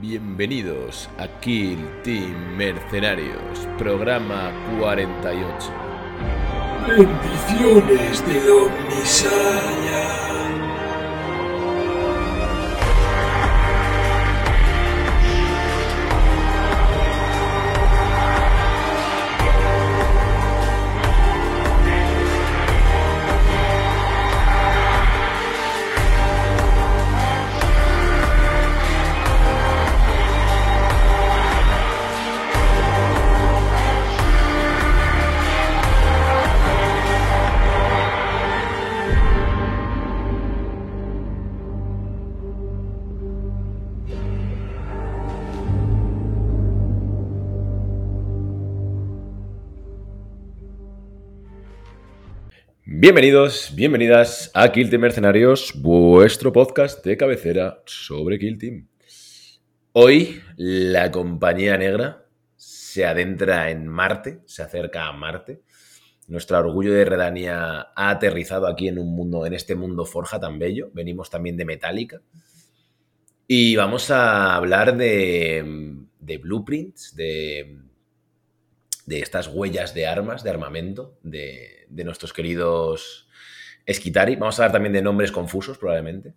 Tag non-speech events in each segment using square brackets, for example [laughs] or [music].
Bienvenidos a Kill Team Mercenarios, programa 48. Bendiciones del Omnisaya. Bienvenidos, bienvenidas a Kill Team Mercenarios, vuestro podcast de cabecera sobre Kill Team. Hoy la compañía negra se adentra en Marte, se acerca a Marte. Nuestro orgullo de Redania ha aterrizado aquí en un mundo, en este mundo forja tan bello. Venimos también de Metallica. Y vamos a hablar de, de blueprints, de, de estas huellas de armas, de armamento, de, de nuestros queridos Esquitari. Vamos a hablar también de nombres confusos, probablemente.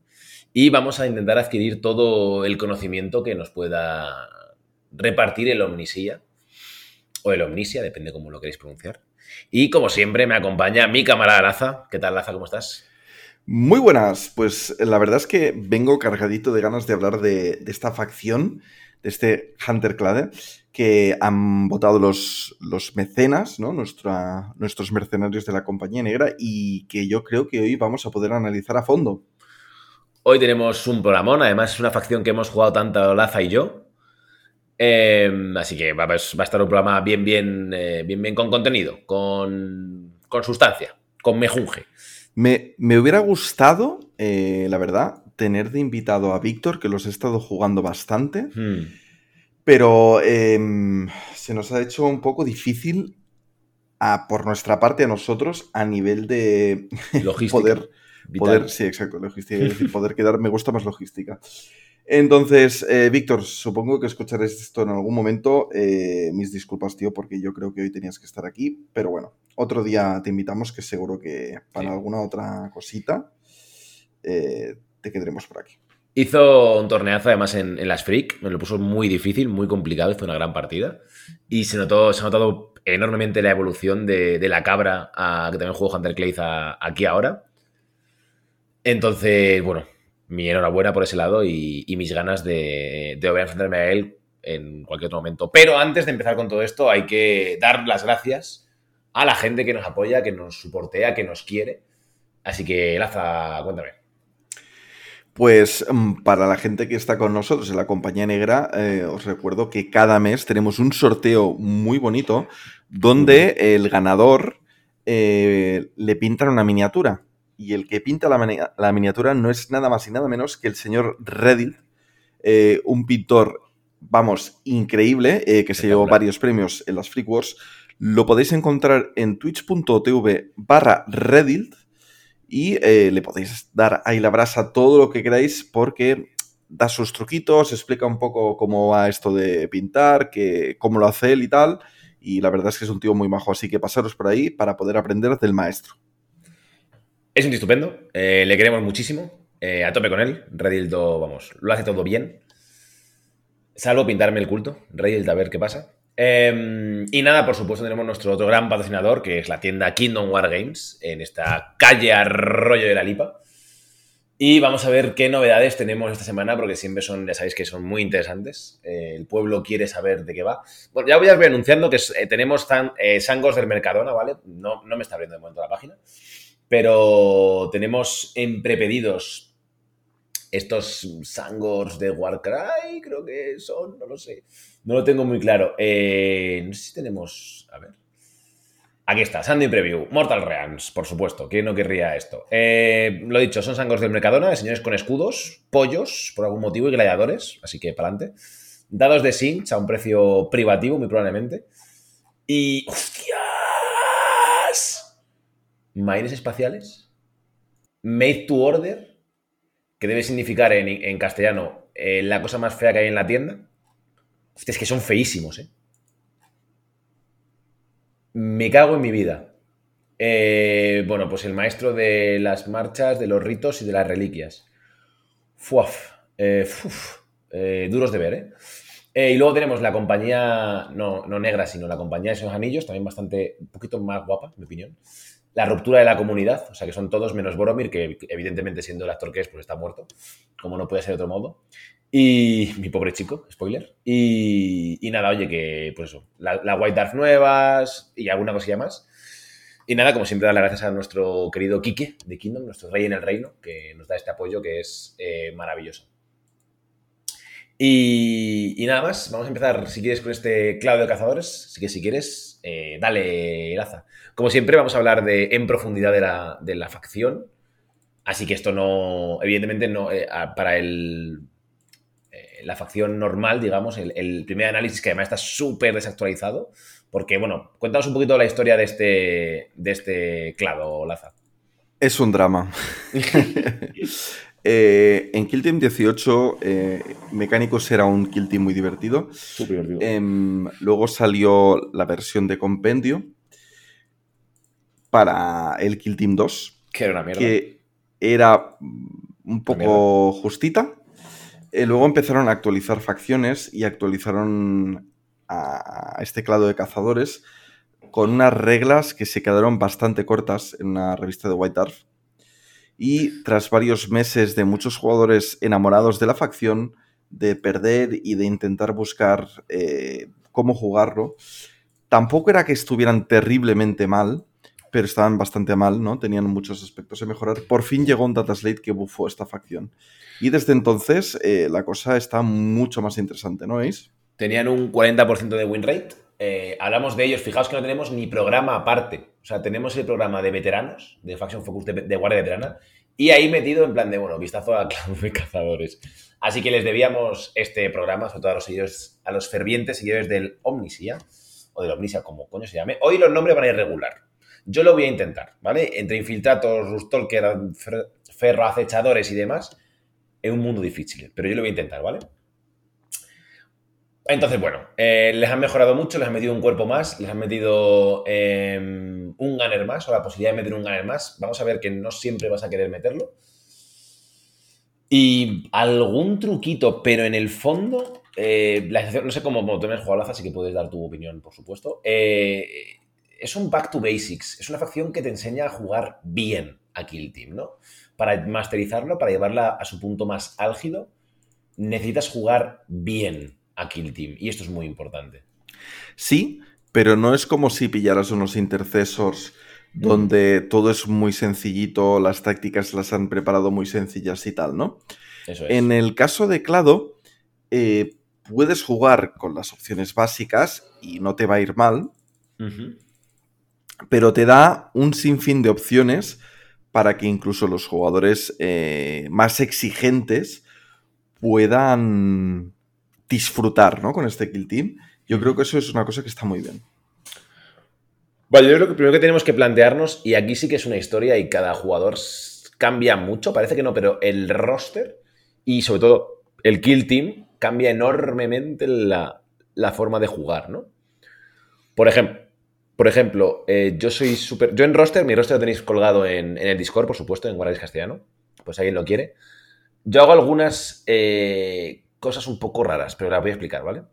Y vamos a intentar adquirir todo el conocimiento que nos pueda repartir el Omnisía. O el Omnisia, depende cómo lo queréis pronunciar. Y como siempre, me acompaña mi camarada Laza. ¿Qué tal, Laza? ¿Cómo estás? Muy buenas, pues la verdad es que vengo cargadito de ganas de hablar de, de esta facción, de este Hunter Clade, que han votado los, los mecenas, ¿no? Nuestra, nuestros mercenarios de la Compañía Negra, y que yo creo que hoy vamos a poder analizar a fondo. Hoy tenemos un programón, además es una facción que hemos jugado tanto Laza y yo. Eh, así que va, va, a estar un programa bien, bien, eh, bien, bien con contenido, con, con sustancia, con mejunje. Me, me hubiera gustado, eh, la verdad, tener de invitado a Víctor, que los he estado jugando bastante. Hmm. Pero eh, se nos ha hecho un poco difícil a, por nuestra parte a nosotros a nivel de [laughs] Logística. poder, poder, sí, exacto, logística, es decir, poder quedar, me gusta más logística. Entonces, eh, Víctor, supongo que escucharéis esto en algún momento. Eh, mis disculpas, tío, porque yo creo que hoy tenías que estar aquí. Pero bueno, otro día te invitamos, que seguro que para Sí. alguna otra cosita eh, te quedaremos por aquí. Hizo un torneazo además en, las Freak, me lo puso muy difícil, muy complicado, hizo una gran partida. Y se notó, se ha notado enormemente la evolución de, la cabra que también jugó Hunter Clay a- aquí ahora. Entonces, bueno, mi enhorabuena por ese lado y, mis ganas de, de volver a enfrentarme a él en cualquier otro momento. Pero antes de empezar con todo esto, hay que dar las gracias a la gente que nos apoya, que nos soportea, que nos quiere. Así que, Laza, cuéntame. Pues mm, para la gente que está con nosotros en la Compañía Negra, eh, os recuerdo que cada mes tenemos un sorteo muy bonito donde el ganador eh, le pintan una miniatura. Y el que pinta la, miniatura no es nada más y nada menos que el señor Reddit, eh, un pintor, vamos, increíble, que se llevó varios premios en las Freak Wars. Lo podéis encontrar en twitch.tv barra Reddit y eh, le podéis dar ahí la brasa todo lo que queráis porque da sus truquitos, explica un poco cómo va esto de pintar, que, cómo lo hace él y tal. Y la verdad es que es un tío muy majo, así que pasaros por ahí para poder aprender del maestro. Es un tío estupendo, eh, le queremos muchísimo, eh, a tope con él. Redildo, vamos, lo hace todo bien. Salvo pintarme el culto, Redildo, a ver qué pasa. Eh, y nada, por supuesto, tenemos nuestro otro gran patrocinador, que es la tienda Kingdom War Games, en esta calle Arroyo de la Lipa. Y vamos a ver qué novedades tenemos esta semana, porque siempre son, ya sabéis que son muy interesantes. Eh, el pueblo quiere saber de qué va. Bueno, ya voy a ir anunciando que eh, tenemos tan, eh, Sangos del Mercadona, ¿vale? No, no me está abriendo de momento la página. Pero tenemos en prepedidos estos Sangors de Warcry, creo que son, no lo sé. No lo tengo muy claro. Eh, no sé si tenemos. A ver. Aquí está, Sandy Preview, Mortal Realms, por supuesto. ¿Quién no querría esto? Eh, lo dicho, son sangos del Mercadona, de señores con escudos, pollos, por algún motivo, y gladiadores, así que para adelante. Dados de Sinch a un precio privativo, muy probablemente. Y. ¡Hostias! Marines espaciales. Made to order, que debe significar en, en castellano eh, la cosa más fea que hay en la tienda. Es que son feísimos, ¿eh? Me cago en mi vida. Eh, bueno, pues el maestro de las marchas, de los ritos y de las reliquias. Fuaf. Eh, eh, duros de ver, ¿eh? Eh, y luego tenemos la compañía, no, no negra, sino la compañía de esos anillos, también bastante, un poquito más guapa, en mi opinión. La ruptura de la comunidad, o sea que son todos menos Boromir, que evidentemente siendo el actor que es, pues está muerto, como no puede ser de otro modo. Y mi pobre chico, spoiler. Y, y nada, oye, que pues eso, la, White Dwarf nuevas y alguna cosilla más. Y nada, como siempre, dar las gracias a nuestro querido Quique de Kingdom, nuestro rey en el reino, que nos da este apoyo que es eh, maravilloso. Y, y nada más, vamos a empezar, si quieres, con este clavo de cazadores. Así que si quieres, eh, dale, Laza. Como siempre, vamos a hablar de, en profundidad de la, de la facción. Así que esto no, evidentemente, no eh, para el, la facción normal, digamos, el, el primer análisis que además está súper desactualizado. Porque, bueno, cuéntanos un poquito la historia de este, de este clavo, Laza. Es un drama. [laughs] Eh, en Kill Team 18, eh, Mecánicos era un Kill Team muy divertido. Súper divertido. Em, luego salió la versión de compendio para el Kill Team 2, que era una mierda. que era un poco justita. Eh, luego empezaron a actualizar facciones y actualizaron a este clado de cazadores con unas reglas que se quedaron bastante cortas en una revista de White Dwarf. Y tras varios meses de muchos jugadores enamorados de la facción, de perder y de intentar buscar eh, cómo jugarlo, tampoco era que estuvieran terriblemente mal, pero estaban bastante mal, ¿no? Tenían muchos aspectos a mejorar. Por fin llegó un Dataslate que bufó esta facción. Y desde entonces eh, la cosa está mucho más interesante, ¿no veis? Tenían un 40% de win rate. Eh, hablamos de ellos. Fijaos que no tenemos ni programa aparte. O sea, tenemos el programa de veteranos, de Faction Focus de, de Guardia Veterana, y ahí metido en plan de, bueno, vistazo a Clan de Cazadores. Así que les debíamos este programa, sobre todo a los, seguidores- a los fervientes seguidores del Omnisia, o del Omnisia, como coño se llame. Hoy los nombres van a ir regular. Yo lo voy a intentar, ¿vale? Entre infiltratos, Rustolker, fer- ferroacechadores y demás, en un mundo difícil. Pero yo lo voy a intentar, ¿vale? Entonces, bueno, eh, les han mejorado mucho, les han metido un cuerpo más, les han metido eh, un gunner más, o la posibilidad de meter un gunner más. Vamos a ver que no siempre vas a querer meterlo. Y algún truquito, pero en el fondo, eh, la no sé cómo bueno, tú me así que puedes dar tu opinión, por supuesto. Eh, es un back to basics, es una facción que te enseña a jugar bien a Kill Team, ¿no? Para masterizarlo, para llevarla a su punto más álgido, necesitas jugar bien a Kill Team. Y esto es muy importante. Sí, pero no es como si pillaras unos intercesors donde todo es muy sencillito, las tácticas las han preparado muy sencillas y tal, ¿no? Eso es. En el caso de Clado, eh, puedes jugar con las opciones básicas y no te va a ir mal, Ujú. Pero te da un sinfín de opciones para que incluso los jugadores eh, más exigentes puedan disfrutar ¿no? con este Kill Team. Yo creo que eso es una cosa que está muy bien. Vale, yo creo que primero que tenemos que plantearnos, y aquí sí que es una historia y cada jugador cambia mucho, parece que no, pero el roster y sobre todo el kill team cambia enormemente la, la forma de jugar, ¿no? Por ejemplo, por ejemplo eh, yo soy súper... Yo en roster, mi roster lo tenéis colgado en, el Discord, por supuesto, en Guardias Castellano, pues alguien lo quiere. Yo hago algunas eh, cosas un poco raras, pero las voy a explicar, ¿vale?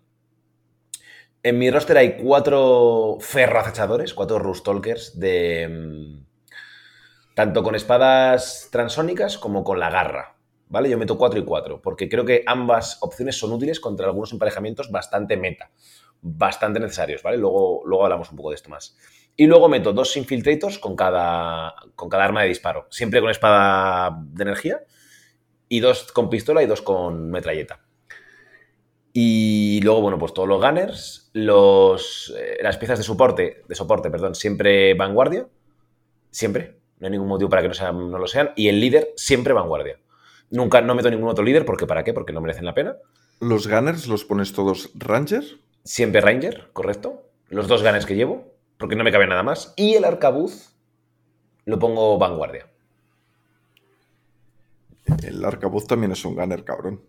En mi roster hay cuatro ferroacechadores, cuatro Rustolkers de. mm, Tanto con espadas transónicas como con la garra. ¿Vale? Yo meto cuatro y cuatro, porque creo que ambas opciones son útiles contra algunos emparejamientos bastante meta, bastante necesarios, ¿vale? Luego, luego hablamos un poco de esto más. Y luego meto dos infiltrators con cada, con cada arma de disparo, siempre con espada de energía, y dos con pistola y dos con metralleta. Y luego, bueno, pues todos los gunners, los, eh, las piezas de soporte, de soporte, perdón, siempre vanguardia. Siempre. No hay ningún motivo para que no, sean- no lo sean. Y el líder, siempre vanguardia. Nunca, no meto ningún otro líder, porque ¿para qué? Porque no merecen la pena. ¿Los gunners los pones todos Ranger? Siempre Ranger, correcto. Los dos gunners que llevo, porque no me cabe nada más. Y el arcabuz lo pongo vanguardia. El arcabuz también es un gunner, cabrón.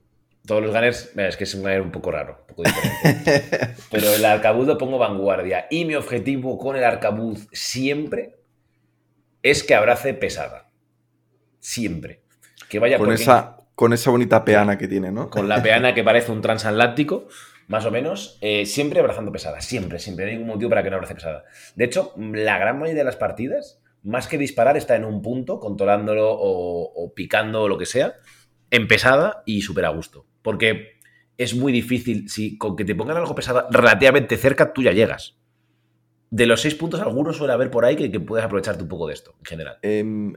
Todos los gunners, es que es un gunner un poco raro, un poco diferente. [laughs] Pero el arcabuz lo pongo vanguardia. Y mi objetivo con el arcabuz siempre es que abrace pesada. Siempre. Que vaya Con esa, con esa bonita peana que tiene, ¿no? con la peana que parece un transatlántico, más o menos, eh, siempre abrazando pesada, siempre, siempre. No hay ningún motivo para que no abrace pesada. De hecho, la gran mayoría de las partidas, más que disparar, está en un punto, controlándolo o, picando o lo que sea, en pesada y súper a gusto. Porque es muy difícil, si con que te pongan algo pesada relativamente cerca, tú ya llegas. De los seis puntos, algunos suele haber por ahí que, que puedes aprovecharte un poco de esto, en general. Em,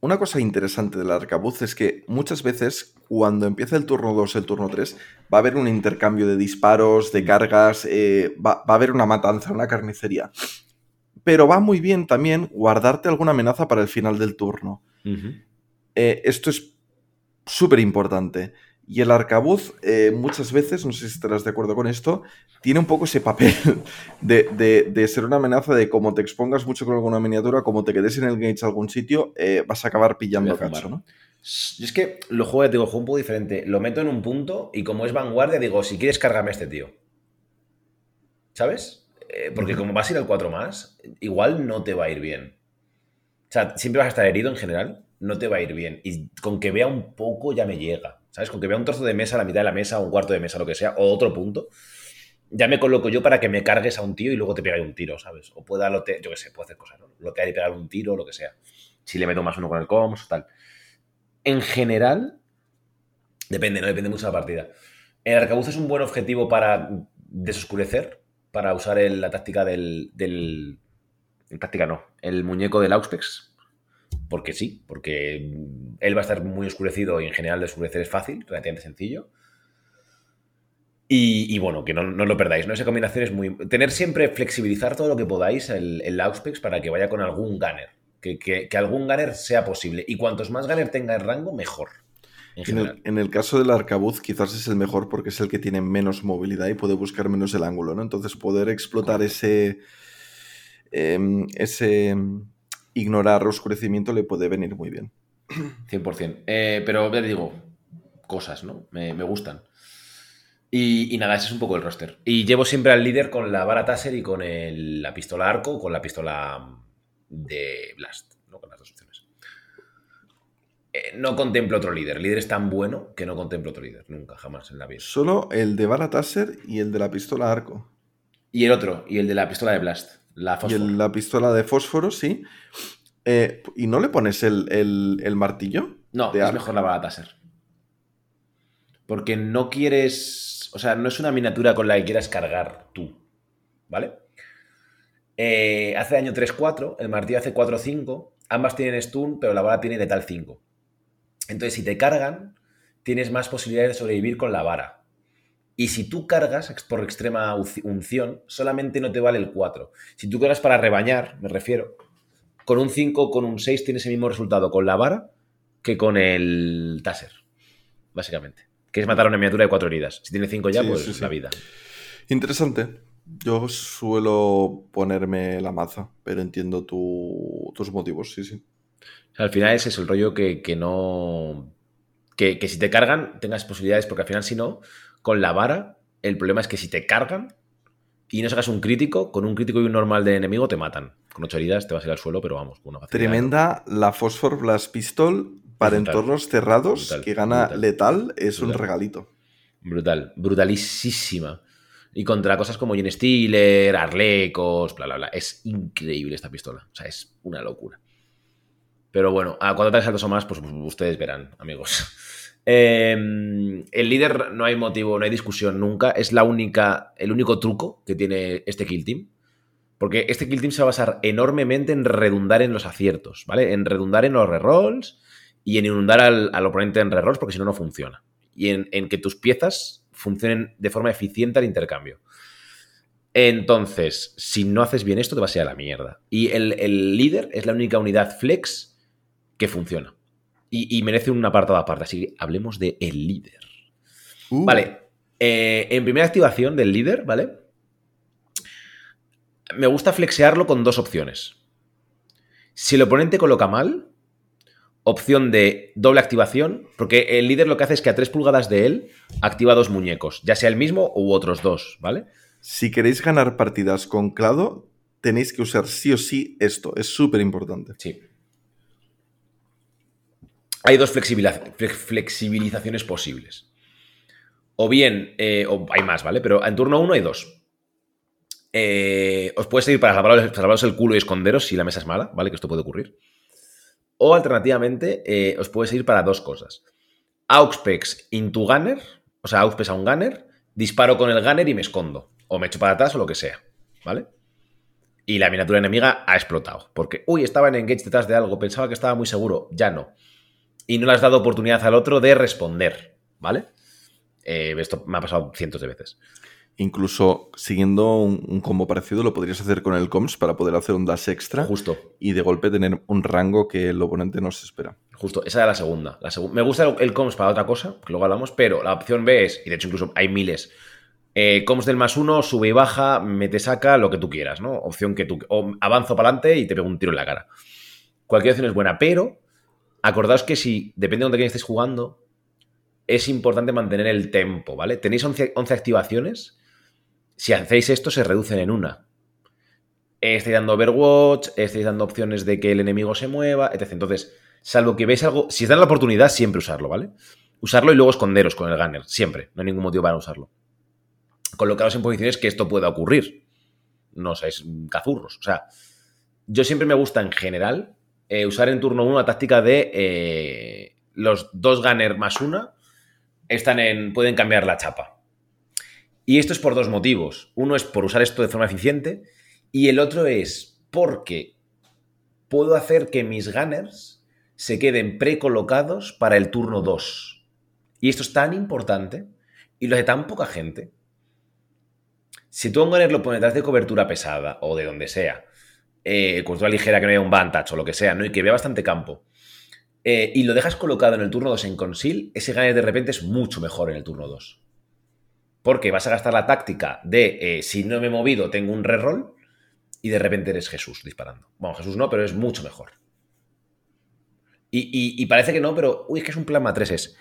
una cosa interesante del arcabuz es que muchas veces cuando empieza el turno 2, el turno 3, va a haber un intercambio de disparos, de cargas, eh, va, va a haber una matanza, una carnicería. Pero va muy bien también guardarte alguna amenaza para el final del turno. Eh, esto es súper importante. Y el arcabuz, eh, muchas veces, no sé si estarás de acuerdo con esto, tiene un poco ese papel [laughs] de, de- de ser una amenaza de como te expongas mucho con alguna miniatura, como te quedes en el gauge a algún sitio, eh, vas a acabar pillando a cacho. ¿no? Yo es que lo juego, digo, juego un poco diferente. Lo meto en un punto y como es vanguardia, digo, si quieres, cárgame a este tío. ¿Sabes? Eh, porque como vas a ir al 4 más, igual no te va a ir bien. O sea, siempre vas a estar herido en general, no te va a ir bien. Y con que vea un poco ya me llega. ¿Sabes? Con que vea un trozo de mesa, la mitad de la mesa, un cuarto de mesa, lo que sea, o otro punto, ya me coloco yo para que me cargues a un tío y luego te pegue un tiro, ¿sabes? O pueda lotear, yo qué sé, puedo hacer cosas, ¿no? Lotear y pegar un tiro, lo que sea. Si le meto más uno con el comms, tal. En general, depende, ¿no? Depende mucho de la partida. El arcabuz es un buen objetivo para desoscurecer, para usar la táctica del, del. táctica no, el muñeco del Auspex. Porque sí, porque mm, él va a estar muy oscurecido y en general desoscurecer es fácil, relativamente sencillo. Y, y bueno, que no, no lo perdáis, ¿no? Esa combinación es muy. Tener siempre, flexibilizar todo lo que podáis el, el Auspex para que vaya con algún gunner. Que, que- que algún gunner sea posible. Y cuantos más gunner tenga en rango, mejor. En el, en el caso del arcabuz, quizás es el mejor porque es el que tiene menos movilidad y puede buscar menos el ángulo, ¿no? Entonces, poder explotar ese. em, ese. Ignorar oscurecimiento le puede venir muy bien. 100%. Eh, pero ya te digo, cosas, ¿no? Me, me gustan. Y, y nada, ese es un poco el roster. Y llevo siempre al líder con la vara Taser y con el- la pistola arco o con la pistola de Blast, ¿no? Con las dos opciones. Eh, no contemplo otro líder. El líder es tan bueno que no contemplo otro líder. Nunca, jamás en la vida. Solo el de bala taser y el de la pistola arco. Y el otro, y el de la pistola de Blast, la Y el- la pistola de fósforo, sí. Eh, ¿Y no le pones el, el- el martillo? No, es arco. mejor la bala taser. Porque no quieres. O sea, no es una miniatura con la que quieras cargar tú. ¿Vale? Eh, hace daño 3-4, el martillo hace 4-5. Ambas tienen stun, pero la bala tiene letal 5. Entonces, si te cargan, tienes más posibilidades de sobrevivir con la vara. Y si tú cargas por extrema unci- unción, solamente no te vale el 4. Si tú cargas para rebañar, me refiero, con un 5 o con un 6 tienes el mismo resultado con la vara que con el taser, básicamente. Que es matar a una miniatura de 4 heridas. Si tiene 5 ya, Sí, pues sí, sí. la vida. Interesante. Yo suelo ponerme la maza, pero entiendo tu- tus motivos, sí, sí. O sea, al final es eso, el rollo que, que no. Que, que si te cargan, tengas posibilidades, porque al final, si no, con la vara, el problema es que si te cargan y no sacas un crítico, con un crítico y un normal de enemigo te matan. Con 8 heridas te vas a ir al suelo, pero vamos, con una facilidad. Tremenda la Phosphor Blast Pistol para Brutal. entornos cerrados Brutal, que gana brutal. letal es un regalito. Brutal, brutalísima. Y contra cosas como Gen Stealer, Arlecos, bla, bla, bla. Es increíble esta pistola. O sea, es una locura. Pero bueno, a cuatro ataques altos o más, pues ustedes verán, amigos. Eh, el líder no hay motivo, no hay discusión nunca. Es la única, el único truco que tiene este kill team. Porque este kill team se va a basar enormemente en redundar en los aciertos, ¿vale? En redundar en los rerolls y en inundar al, oponente en rerolls porque si no, no funciona. Y en, en que tus piezas funcionen de forma eficiente al intercambio. Entonces, si no haces bien esto, te vas a ir a la mierda. Y el, el líder es la única unidad flex que funciona. Y, y merece un apartado aparte. Así que hablemos de el líder. Uh, Vale. eh, en primera activación del líder, ¿vale? Me gusta flexearlo con dos opciones. Si el oponente coloca mal, opción de doble activación, porque el líder lo que hace es que a 3 pulgadas de él activa dos muñecos, ya sea el mismo u otros dos, ¿vale? Si queréis ganar partidas con Clado, tenéis que usar sí o sí esto. Es súper importante. Sí. Hay dos flexibiliza- flex- flexibilizaciones posibles. O bien, eh, o hay más, ¿vale? Pero en turno 1 hay dos. Eh, os puede servir para salvaros, el culo y esconderos si la mesa es mala, ¿vale? Que esto puede ocurrir. O alternativamente, eh, os puede servir para dos cosas. Auxpex into Gunner, o sea, Auxpex a un Gunner, disparo con el Gunner y me escondo. O me echo para atrás o lo que sea, ¿vale? Y la miniatura enemiga ha explotado. Porque, uy, estaba en engage detrás de algo, pensaba que estaba muy seguro, ya no. Y no le has dado oportunidad al otro de responder, ¿vale? Eh, esto me ha pasado cientos de veces. Incluso siguiendo un, un combo parecido, lo podrías hacer con el COMS para poder hacer un dash extra Justo, y de golpe tener un rango que el oponente no se espera. justo. Esa era la segunda. La me gusta el, el comms para otra cosa, que luego hablamos, pero la opción B es, y de hecho incluso hay miles, eh, comms del más uno, sube y baja, mete, saca, lo que tú quieras, ¿no? Opción que tú... O avanzo para adelante y te pego un tiro en la cara. Cualquier opción es buena, pero acordaos que si, depende de dónde estéis jugando, es importante mantener el tempo, ¿vale? Tenéis 11, 11 activaciones. Si hacéis esto, se reducen en una. Estáis dando Overwatch, estáis dando opciones de que el enemigo se mueva, etc. Entonces, salvo que veis algo, si os dan la oportunidad, siempre usarlo, ¿vale? Usarlo y luego esconderos con el gunner, siempre. No hay ningún motivo para usarlo. Colocaros en posiciones que esto pueda ocurrir. No seáis cazurros. O sea, yo siempre me gusta en general eh, usar en turno 1 la táctica de eh, los dos gunner más una están en, pueden cambiar la chapa. Y esto es por dos motivos. Uno es por usar esto de forma eficiente y el otro es porque puedo hacer que mis gunners se queden precolocados para el turno 2. Y esto es tan importante y lo hace tan poca gente. Si tú a un gunner lo pones detrás de cobertura pesada o de donde sea, eh, cobertura ligera que no haya un vantage o lo que sea, ¿no? y que vea bastante campo, eh, y lo dejas colocado en el turno 2 en conceal, ese gunner de repente es mucho mejor en el turno 2. Porque vas a gastar la táctica de eh, si no me he movido, tengo un reroll y de repente eres Jesús disparando. Bueno, Jesús no, pero es mucho mejor. Y, y- y parece que no, pero uy, es que es un plasma 3 es.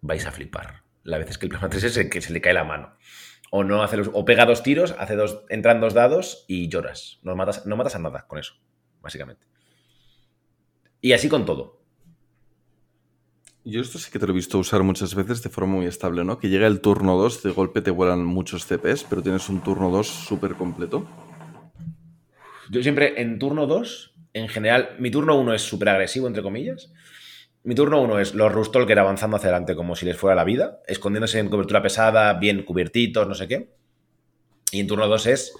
Vais a flipar. La vez es que el plasma 3 es el que se le cae la mano. O no hace los- o pega dos tiros, hace dos, entran dos dados y lloras. No matas, no matas a nada con eso, básicamente. Y así con todo. Yo esto sí que te lo he visto usar muchas veces de forma muy estable, ¿no? Que llega el turno 2, de golpe te vuelan muchos CPs, pero tienes un turno 2 súper completo. Yo siempre en turno 2, en general, mi turno 1 es súper agresivo, entre comillas. Mi turno 1 es los Rustalker avanzando hacia adelante como si les fuera la vida, escondiéndose en cobertura pesada, bien cubiertitos, no sé qué. Y en turno 2 es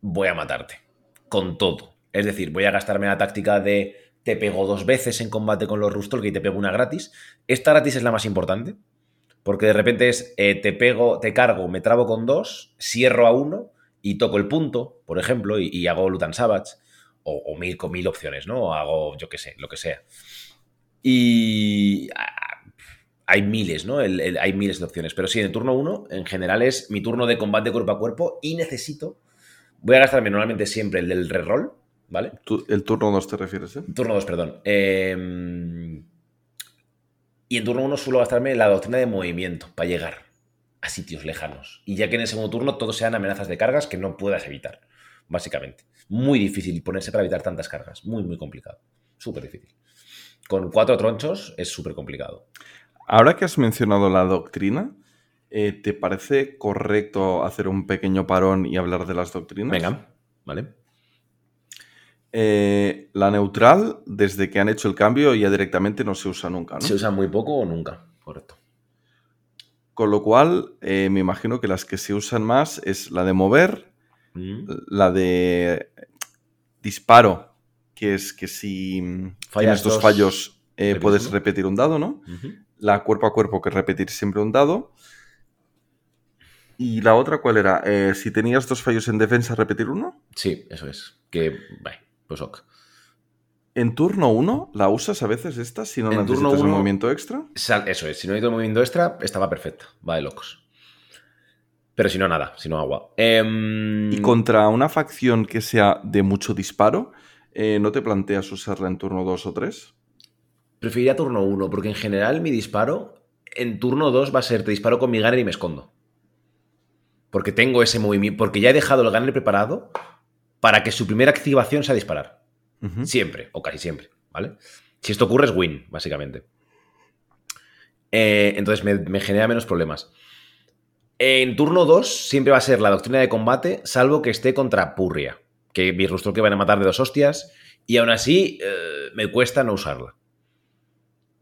voy a matarte, con todo. Es decir, voy a gastarme la táctica de te pego dos veces en combate con los Rustalker y te pego una gratis. Esta gratis es la más importante, porque de repente es eh, te pego, te cargo, me trabo con dos, cierro a uno y toco el punto, por ejemplo, y, hago Lutan Savage, o, o mil con mil opciones, ¿no? O hago, yo qué sé, lo que sea. Y ah, hay miles, ¿no? El- el- hay miles de opciones. Pero sí, en el turno 1, en general, es mi turno de combate cuerpo a cuerpo y necesito. Voy a gastarme normalmente siempre el del reroll, ¿vale? El turno 2 te refieres, ¿eh? Turno 2, perdón. Eh, y en turno 1 suelo gastarme la doctrina de movimiento para llegar a sitios lejanos. Y ya que en el segundo turno todos sean amenazas de cargas que no puedas evitar, básicamente. Muy difícil ponerse para evitar tantas cargas. Muy, muy complicado. Súper difícil. Con cuatro tronchos es súper complicado. Ahora que has mencionado la doctrina, eh, ¿te parece correcto hacer un pequeño parón y hablar de las doctrinas? Venga, ¿vale? Eh, la neutral, desde que han hecho el cambio, ya directamente no se usa nunca, ¿no? Se usa muy poco o nunca, correcto. Con lo cual, eh, me imagino que las que se usan más es la de mover, Mm. la de disparo, que es que si mm, Fallas tienes dos dos, fallos eh, puedes uno. repetir un dado, ¿no? La cuerpo a cuerpo, que es repetir siempre un dado. Y la otra, ¿cuál era? Eh, si tenías dos fallos en defensa, repetir uno. Sí, eso es. Que, bueno, pues ok. En turno 1, ¿la usas a veces esta si no En necesitas turno un uno- movimiento extra? Eso es, si no necesito movimiento extra, estaba perfecta. Va de locos. Pero si no, nada, si no agua. Em, Y contra una facción que sea de mucho disparo, eh, ¿no te planteas usarla en turno 2 o 3? preferiría turno 1, porque en general mi disparo en turno 2 va a ser te disparo con mi gunner y me escondo. Porque tengo ese movimiento, porque ya he dejado el gunner preparado para que su primera activación sea disparar. Siempre, o casi siempre, ¿vale? Si esto ocurre es win, básicamente. Eh, entonces me, me genera menos problemas. En turno 2 siempre va a ser la doctrina de combate, salvo que esté contra Purria, que mi rustro que van a matar de dos hostias, y aún así eh, me cuesta no usarla.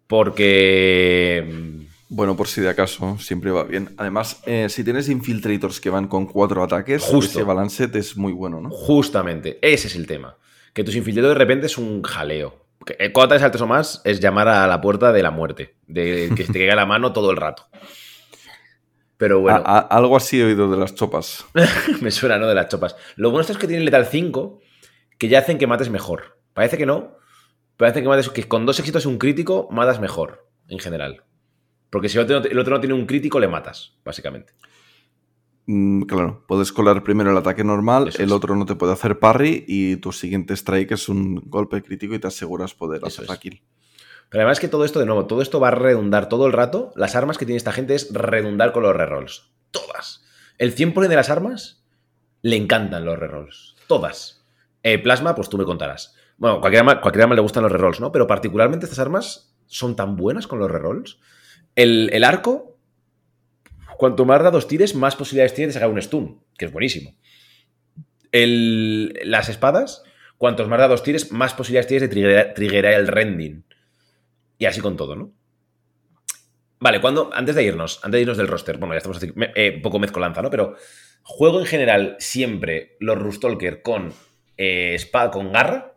Porque... mm, Bueno, por si de acaso, siempre va bien. Además, eh, si tienes infiltrators que van con cuatro ataques, Justo. ese balancet es muy bueno, ¿no? Justamente, ese es el tema. Que tus infiltrados de repente es un jaleo. Eh, Cuando te saltes o más es llamar a la puerta de la muerte, de que te caiga la mano todo el rato. Pero bueno, A- a- algo así he oído de las chopas. [laughs] me suena, ¿no? De las chopas. Lo bueno es que tienen letal 5 que ya hacen que mates mejor. Parece que no, hacen que mates que con dos éxitos y un crítico matas mejor, en general. Porque si el otro, el otro no tiene un crítico, le matas, básicamente. Mm, claro, puedes colar primero el ataque normal, Eso el es. otro no te puede hacer parry y tu siguiente strike es un golpe crítico y te aseguras poder Eso hacer la kill. Pero además que todo esto, de nuevo, todo esto va a redundar todo el rato. Las armas que tiene esta gente es redundar con los rerolls. Todas. El 100% de las armas le encantan los rerolls. Todas. Eh, plasma, pues tú me contarás. Bueno, cualquier arma, cualquier arma le gustan los rerolls, ¿no? Pero particularmente estas armas son tan buenas con los rerolls. El, el arco, cuanto más dados tires, más posibilidades tienes de sacar un stun, que es buenísimo. El- las espadas, cuantos más dados tires, más posibilidades tienes de triggerar, el rending. Y así con todo, ¿no? Vale, cuando, antes de irnos, antes de irnos del roster, bueno, ya estamos así, me- eh, un poco mezcolanza, ¿no? Pero juego en general siempre los Rustalker con eh, espada, con garra,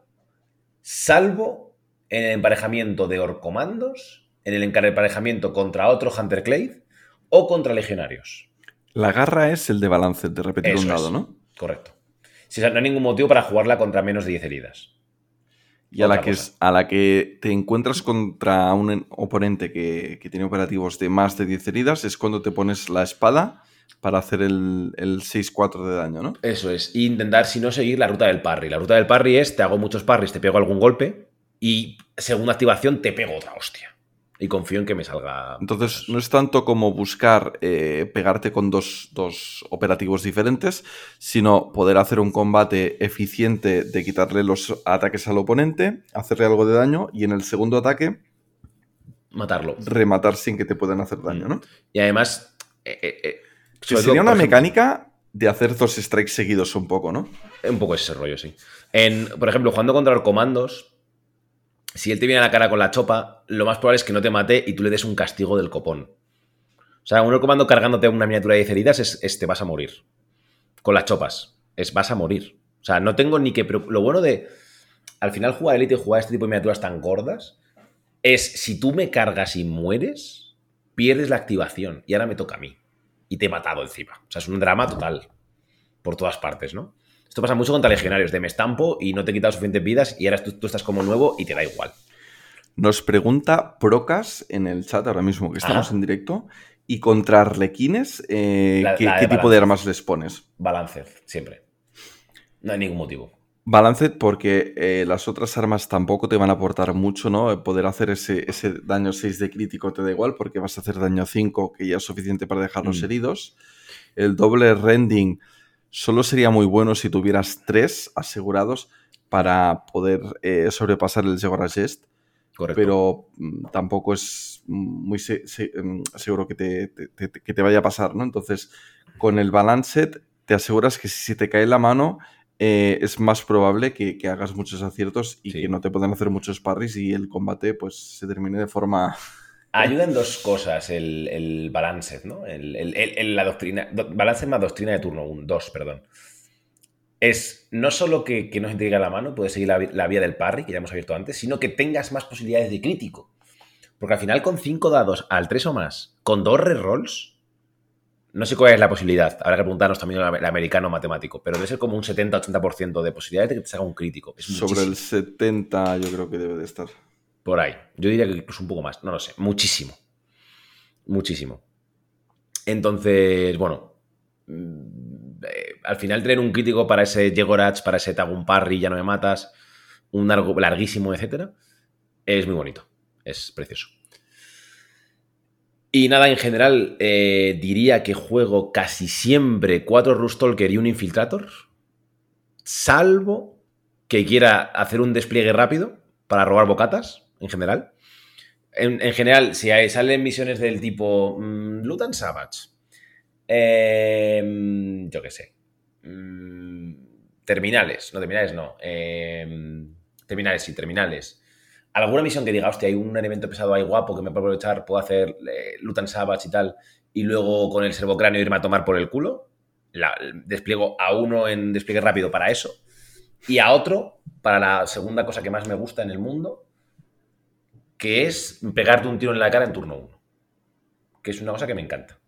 salvo en el emparejamiento de Orcomandos, en el emparejamiento contra otro Hunter Clade o contra legionarios. La garra es el de balance, de repetir Eso un dado, es. ¿no? Correcto. Si, o sea, no hay ningún motivo para jugarla contra menos de 10 heridas. Y a la, que es, a la que te encuentras contra un en- oponente que, que tiene operativos de más de 10 heridas es cuando te pones la espada para hacer el, el 6-4 de daño, ¿no? Eso es. Y intentar, si no, seguir la ruta del parry. La ruta del parry es, te hago muchos parries, te pego algún golpe y segunda activación te pego otra hostia. Y confío en que me salga... Entonces, no es tanto como buscar eh, pegarte con dos, dos operativos diferentes, sino poder hacer un combate eficiente de quitarle los ataques al oponente, hacerle algo de daño y en el segundo ataque Matarlo. rematar sin que te puedan hacer daño, ¿no? Y además... eh, eh, eh, sería una ejemplo, mecánica de hacer dos strikes seguidos un poco, ¿no? Un poco ese rollo, sí. En, por ejemplo, jugando contra los comandos, si él te viene a la cara con la chopa, lo más probable es que no te mate y tú le des un castigo del copón. O sea, un comando cargándote una miniatura de 10 heridas es, es te vas a morir. Con las chopas. Es vas a morir. O sea, no tengo ni que... Lo bueno de... Al final jugar Elite y jugar este tipo de miniaturas tan gordas es si tú me cargas y mueres, pierdes la activación y ahora me toca a mí. Y te he matado encima. O sea, es un drama total. Por todas partes, ¿no? Esto pasa mucho contra legionarios, de me estampo y no te he quitado suficientes vidas y ahora tú, tú estás como nuevo y te da igual. Nos pregunta Procas en el chat ahora mismo que estamos Ajá. en directo. Y contra arlequines, eh, La- ¿qué, la de qué tipo balance. de armas les pones? Balanced, siempre. No hay ningún motivo. Balanced porque eh, las otras armas tampoco te van a aportar mucho, ¿no? Eh, Poder hacer ese, ese daño 6 de crítico te da igual porque vas a hacer daño 5 que ya es suficiente para dejarlos Mm. heridos. El doble rending solo sería muy bueno si tuvieras 3 asegurados para poder eh, sobrepasar el Zegora Jest. Correcto. pero mm, tampoco es muy se- se- mm, seguro que te, te- te- que te vaya a pasar, ¿no? Entonces, con el Balanced te aseguras que si te cae la mano eh, es más probable que, que hagas muchos aciertos y Sí. que no te puedan hacer muchos parries y el combate pues se termine de forma... Ayuda en dos cosas el, el Balanced, ¿no? El, el- la doctrina. do- Balanced más doctrina de turno 1, 2, perdón. Es no solo que, que no se te caiga la mano, puedes seguir la, la vía del parry, que ya hemos abierto antes, sino que tengas más posibilidades de crítico. Porque al final, con 5 dados al 3 o más, con dos rerolls, no sé cuál es la posibilidad. Habrá que preguntarnos también al americano matemático, pero debe ser como un 70-80% de posibilidades de que te salga un crítico. Es Sobre el muchísimo. 70 yo creo que debe de estar. Por ahí. Yo diría que incluso un poco más. No lo sé. Muchísimo. Muchísimo. Entonces, bueno. mm, eh, al final tener un crítico para ese Jegorach, para ese Tagun Parry, ya no me matas, un largo, larguísimo, etcétera, es muy bonito. Es precioso. Y nada, en general, eh, diría que juego casi siempre cuatro Rustalker y un Infiltrator, salvo que quiera hacer un despliegue rápido para robar bocatas, en general. En, en general, si salen misiones del tipo mm, Loot and Savage, eh, yo qué sé, mm, terminales, no terminales, no, eh, terminales, sí, terminales. Alguna misión que diga, hostia, hay un elemento pesado ahí guapo que me puedo aprovechar, puedo hacer eh, Loot and Savage y tal, y luego con el servocráneo irme a tomar por el culo. Despliego a uno en despliegue rápido para eso y a otro para la segunda cosa que más me gusta en el mundo, que es pegarte un tiro en la cara en turno 1. Que es una cosa que me encanta.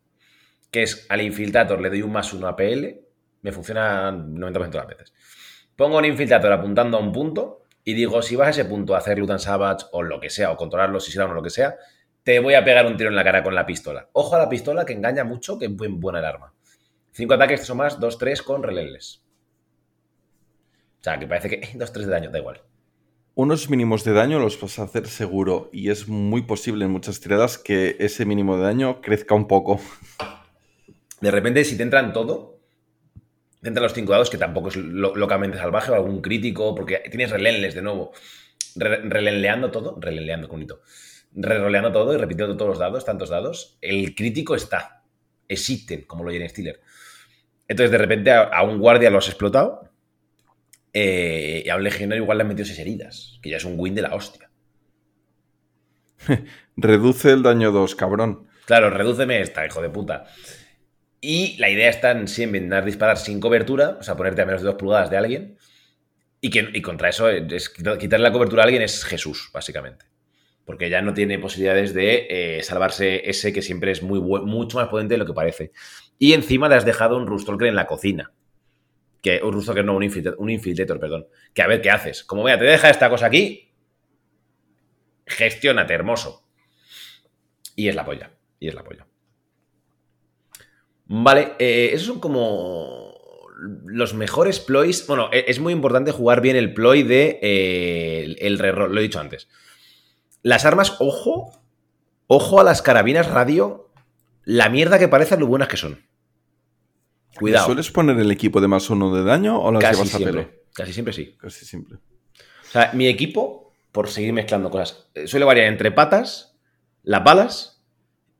Que es al infiltrator le doy un más uno a PL, me funciona 90% de las veces. Pongo un infiltrator apuntando a un punto y digo, si vas a ese punto a hacer Loot and Savage o lo que sea, o controlarlo si será o lo que sea, te voy a pegar un tiro en la cara con la pistola. Ojo a la pistola que engaña mucho, que es buen- buena el arma. 5 ataques, 3 o más, 2-3 con relentless. O sea, que parece que [laughs] 2-3 de daño, da igual. Unos mínimos de daño los vas a hacer seguro y es muy posible en muchas tiradas que ese mínimo de daño crezca un poco. De repente, si te entran todo, te entran los 5 dados, que tampoco es lo- locamente salvaje, o algún crítico, porque tienes relenles de nuevo. Re- relenleando todo, relenleando, bonito. Reroleando todo y repitiendo todos los dados, tantos dados. El crítico está. Existen, como lo en Steeler. Entonces, de repente, a un guardia lo has explotado. Eh, y a un legionario igual le han metido 6 heridas, que ya es un win de la hostia. [laughs] Reduce el daño 2, cabrón. Claro, redúceme esta, hijo de puta. Y la idea está en siempre intentar disparar sin cobertura, o sea, ponerte a menos de 2 pulgadas de alguien. Y, que, y contra eso, es, quitarle la cobertura a alguien es Jesús, básicamente. Porque ya no tiene posibilidades de eh, salvarse ese que siempre es muy mucho más potente de lo que parece. Y encima le has dejado un Rustalker en la cocina. Que, un Rustalker no, un infiltrator, un infiltrator, perdón. Que a ver qué haces. Como vea, te deja esta cosa aquí. Gestiónate, hermoso. Y es la polla. Y es la polla. Vale, eh, esos son como los mejores ploys. Bueno, e- es muy importante jugar bien el ploy de eh, el, el lo he dicho antes. Las armas, ojo, ojo a las carabinas radio, la mierda que parecen lo buenas que son. Cuidado. ¿Sueles poner el equipo de más uno de daño o las Casi llevas a pelo? siempre, casi siempre sí. Casi siempre. O sea, mi equipo, por seguir mezclando cosas, eh, suele variar entre patas, las balas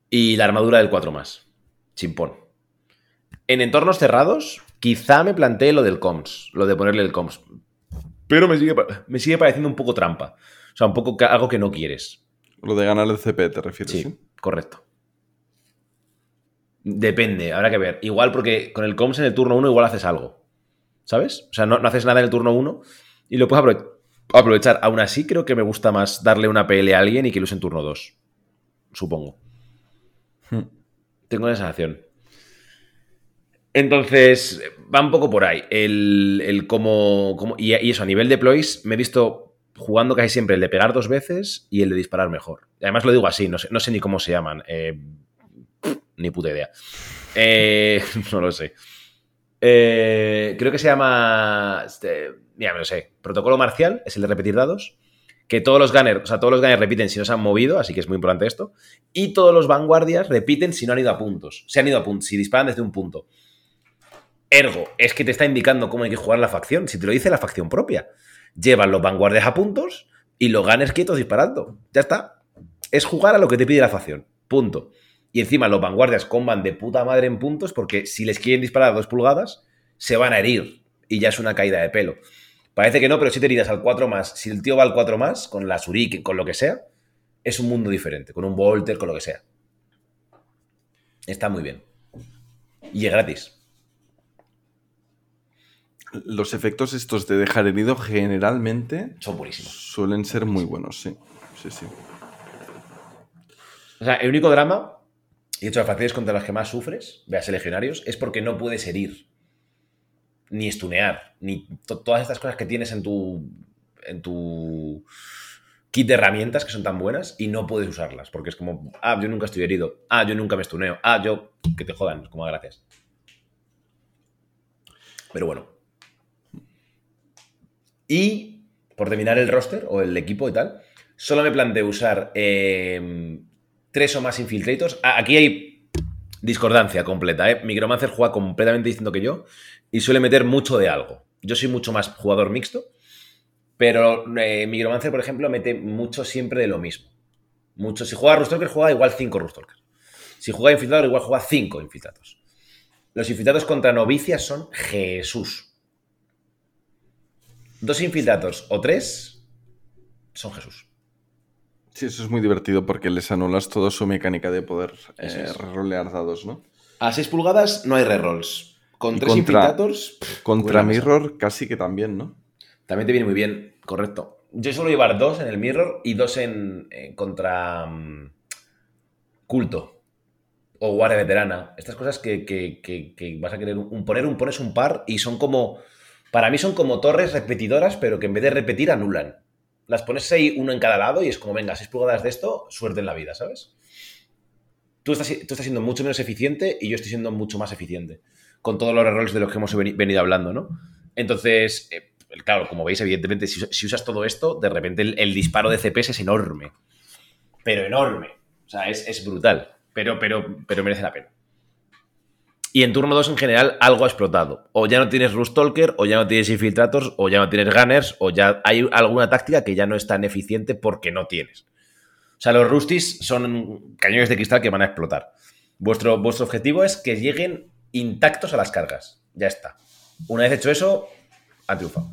y la armadura del 4 más. Chimpón. En entornos cerrados, quizá me plantee lo del comms, lo de ponerle el comms. Pero me sigue, me sigue pareciendo un poco trampa. O sea, un poco algo que no quieres. Lo de ganar el CP, ¿te refieres? Sí, sí? correcto. Depende, habrá que ver. Igual porque con el comms en el turno 1 igual haces algo. ¿Sabes? O sea, no, no haces nada en el turno 1 y lo puedes aprove- aprovechar. Aún así, creo que me gusta más darle una PL a alguien y que lo use en turno 2. Supongo. Hmm. Tengo la sensación. Entonces, va un poco por ahí. El, el cómo, cómo- y, y eso, a nivel de ploys, me he visto jugando casi siempre el de pegar dos veces y el de disparar mejor. Además lo digo así, no sé, no sé ni cómo se llaman. eh, ni puta idea. Eh, [laughs] no lo sé. Eh, creo que se llama. Este, mira, me lo sé. Protocolo marcial, es el de repetir dados. Que todos los gunners, o sea, todos los gunners repiten si no se han movido, así que es muy importante esto. Y todos los vanguardias repiten si no han ido a puntos. Se han ido a puntos, si disparan desde un punto. Ergo, es que te está indicando cómo hay que jugar la facción. Si te lo dice la facción propia. Llevan los vanguardias a puntos y los gunners quietos disparando. Ya está. Es jugar a lo que te pide la facción. Punto. Y encima los vanguardias comban de puta madre en puntos porque si les quieren disparar a dos pulgadas, se van a herir. Y ya es una caída de pelo. Parece que no, pero si te heridas al 4 más, si el tío va al 4 más, con la Surik, con lo que sea, es un mundo diferente. Con un Volter, con lo que sea. Está muy bien. Y es gratis. Los efectos estos de dejar herido generalmente Son buenísimos. suelen ser muy buenos, sí. Sí, sí. O sea, el único drama, y hecho las facciones contra las que más sufres, veas legionarios, es porque no puedes herir, ni estunear, ni to- todas estas cosas que tienes en tu, en tu kit de herramientas que son tan buenas y no puedes usarlas, porque es como, ah, yo nunca estoy herido, ah, yo nunca me estuneo, ah, yo, que te jodan, como "Ah, gracias. Pero bueno. Y, por terminar el roster o el equipo y tal, solo me planteo usar eh, tres o más infiltrators. Aquí hay discordancia completa, ¿eh? Micromancer juega completamente distinto que yo y suele meter mucho de algo. Yo soy mucho más jugador mixto, pero eh, Micromancer, por ejemplo, mete mucho siempre de lo mismo. Mucho. Si juega Rustalker, juega igual 5 Rustalker. Si juega Infiltrador, igual juega 5 Infiltrados. Los infiltrados contra novicias son Jesús. Dos infiltrados o tres son Jesús. Sí, eso es muy divertido porque les anulas toda su mecánica de poder eh, es. rolear dados, ¿no? A 6 pulgadas no hay rerolls. Con Y tres contra- pff. Mirror casi que también, ¿no? También te viene muy bien, correcto. Yo suelo llevar dos en el mirror y dos en, en contra mm, culto o guardia veterana. Estas cosas que, que- que- que vas a querer un poner un pones un par y son como para mí son como torres repetidoras, pero que en vez de repetir anulan. Las pones ahí uno en cada lado y es como venga, seis pulgadas de esto, suerte en la vida, ¿sabes? Tú estás, tú estás siendo mucho menos eficiente y yo estoy siendo mucho más eficiente con todos los errores de los que hemos veni- venido hablando, ¿no? Entonces, eh, claro, como veis, evidentemente, si, si usas todo esto, de repente el, el disparo de CPS es enorme. Pero enorme. O sea, es, es brutal. Pero, pero, pero merece la pena. Y en turno 2, en general, algo ha explotado. O ya no tienes Rustalker, o ya no tienes Infiltrators, o ya no tienes Gunners, o ya hay alguna táctica que ya no es tan eficiente porque no tienes. O sea, los Rustis son cañones de cristal que van a explotar. Vuestro, vuestro objetivo es que lleguen intactos a las cargas. Ya está. Una vez hecho eso, ha triunfado.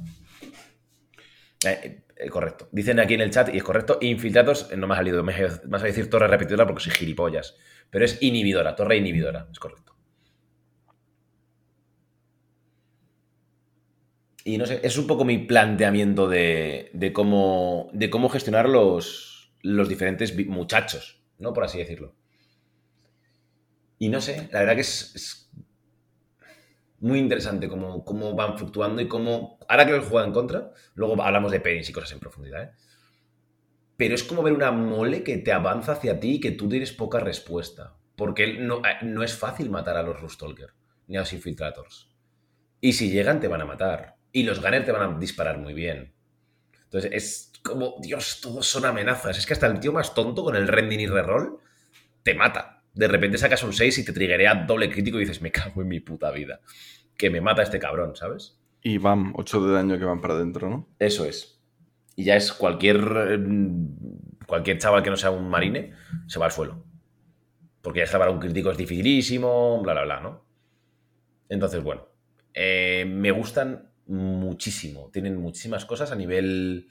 Eh, eh, correcto. Dicen aquí en el chat, y es correcto, infiltrados, eh, no me ha salido, me vas a decir torre repetidora porque soy gilipollas. Pero es inhibidora, torre inhibidora, es correcto. Y no sé, es un poco mi planteamiento de, de cómo, de cómo gestionar los, los diferentes muchachos, ¿no? Por así decirlo. Y no sé, la verdad que es, muy interesante cómo, cómo van fluctuando y cómo. Ahora que los juega en contra, luego hablamos de pennies y cosas en profundidad, ¿eh? Pero es como ver una mole que te avanza hacia ti y que tú tienes poca respuesta. Porque no, eh, no es fácil matar a los Rustalker ni a los Infiltrators. Y si llegan, te van a matar. Y los Gunner te van a disparar muy bien. Entonces es como, Dios, todos son amenazas. Es que hasta el tío más tonto con el rending y reroll te mata. De repente sacas un 6 y te triggerea doble crítico y dices, me cago en mi puta vida. Que me mata este cabrón, ¿sabes? Y van 8 de daño que van para adentro, ¿no? Eso es. Y ya es cualquier. mm, Cualquier chaval que no sea un marine se va al suelo. Porque ya para un crítico es dificilísimo, bla, bla, bla, ¿no? Entonces, bueno. eh, me gustan muchísimo. Tienen muchísimas cosas a nivel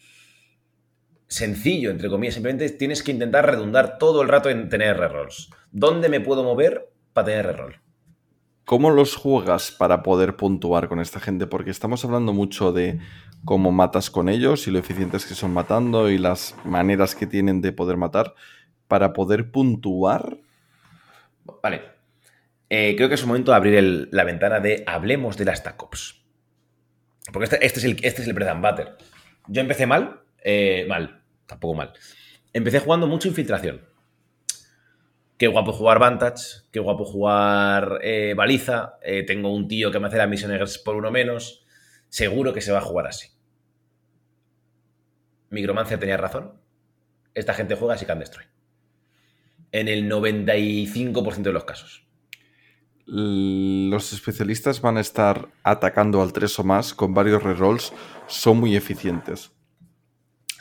sencillo, entre comillas. Simplemente tienes que intentar redundar todo el rato en tener rerolls. ¿Dónde me puedo mover para tener reroll? ¿Cómo los juegas para poder puntuar con esta gente? Porque estamos hablando mucho de cómo matas con ellos y lo eficientes que son matando y las maneras que tienen de poder matar. Para poder puntuar, Vale. Eh, creo que es un momento de abrir el- la ventana de hablemos de las TACOPS. Porque este, este es el, este es el butter. Yo empecé mal, eh, mal, tampoco mal. Empecé jugando mucho infiltración. Qué guapo jugar Vantage, qué guapo jugar eh, Baliza. eh, tengo un tío que me hace las misiones por uno menos. Seguro que se va a jugar así. Micromancer tenía razón. Esta gente juega así can destroy. En el 95% de los casos. Los especialistas van a estar atacando al 3 o más con varios rerolls. Son muy eficientes.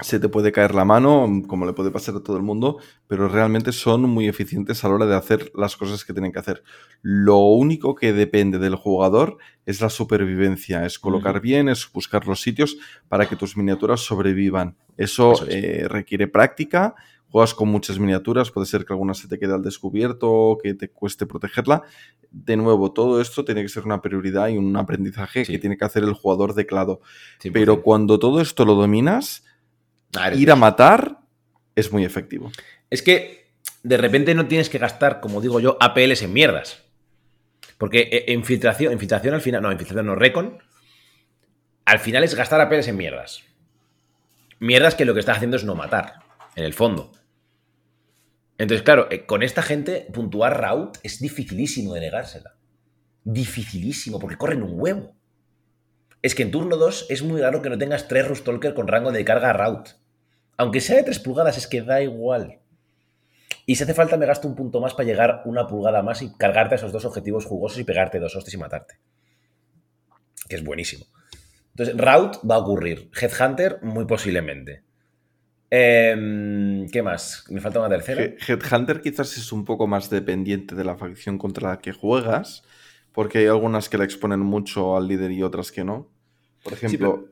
Se te puede caer la mano, como le puede pasar a todo el mundo, pero realmente son muy eficientes a la hora de hacer las cosas que tienen que hacer. Lo único que depende del jugador es la supervivencia, es colocar bien, es buscar los sitios para que tus miniaturas sobrevivan. Eso, Eso es. eh, requiere práctica. Juegas con muchas miniaturas, puede ser que alguna se te quede al descubierto, que te cueste protegerla. De nuevo, todo esto tiene que ser una prioridad y un aprendizaje Sí. que tiene que hacer el jugador de clado. 100%. Pero cuando todo esto lo dominas, Ah, ir a matar es muy efectivo. Es que de repente no tienes que gastar, como digo yo, APLs en mierdas. Porque eh, infiltración, infiltración al final, no, infiltración no, recon, al final es gastar APLs en mierdas. Mierdas que lo que estás haciendo es no matar, en el fondo. Entonces, claro, eh, con esta gente puntuar route es dificilísimo de negársela. Dificilísimo, porque corren un huevo. Es que en turno 2 es muy raro que no tengas tres Rustalker con rango de carga route. Aunque sea de 3 pulgadas, es que da igual. Y si hace falta, me gasto un punto más para llegar una pulgada más y cargarte a esos dos objetivos jugosos y pegarte dos hostias y matarte. Que es buenísimo. Entonces, Route va a ocurrir. Headhunter, muy posiblemente. Em, ¿Qué más? Me falta una tercera. He- Headhunter quizás es un poco más dependiente de la facción contra la que juegas, porque hay algunas que la exponen mucho al líder y otras que no. Por ejemplo,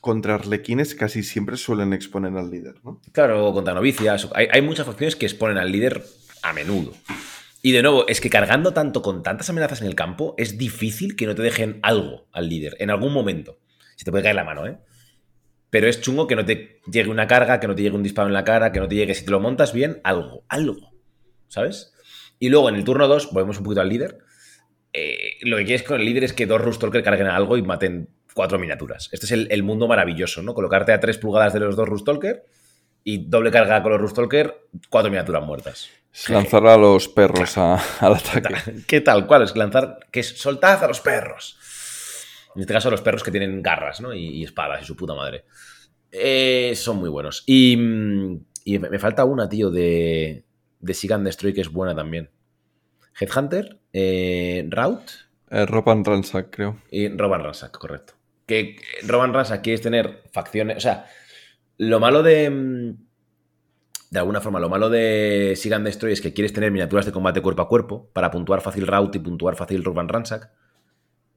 contra arlequines casi siempre suelen exponer al líder, ¿no? Claro, contra novicias. Hay, hay muchas facciones que exponen al líder a menudo. Y de nuevo, es que cargando tanto con tantas amenazas en el campo, es difícil que no te dejen algo al líder en algún momento. Se te puede caer la mano, ¿eh? Pero es chungo que no te llegue una carga, que no te llegue un disparo en la cara, que no te llegue, si te lo montas bien, algo, algo. ¿Sabes? Y luego en el turno 2, volvemos un poquito al líder. eh, lo que quieres con el líder es que dos Rustalker carguen a algo y maten cuatro miniaturas. Este es el, el mundo maravilloso, ¿no? Colocarte a tres pulgadas de los dos Rustalker y doble carga con los Rustalker, cuatro miniaturas muertas. Lanzar a los perros a- al ataque. [laughs] ¿Qué tal? ¿Cuál? Es lanzar. Que es soltad a los perros. En este caso, los perros que tienen garras, ¿no? Y, y espadas y su puta madre. Eh, son muy buenos. Y, mm, y me, me falta una, tío, de, de Seek and Destroy, que es buena también. Headhunter, eh, Route Eh, Rob and Ransack, creo. y Roban Ransack, correcto. Que que Roban Ransack quieres tener facciones. O sea, lo malo de. mm, De alguna forma, lo malo de Seek and Destroy es que quieres tener miniaturas de combate cuerpo a cuerpo para puntuar fácil Route y puntuar fácil Roban Ransack.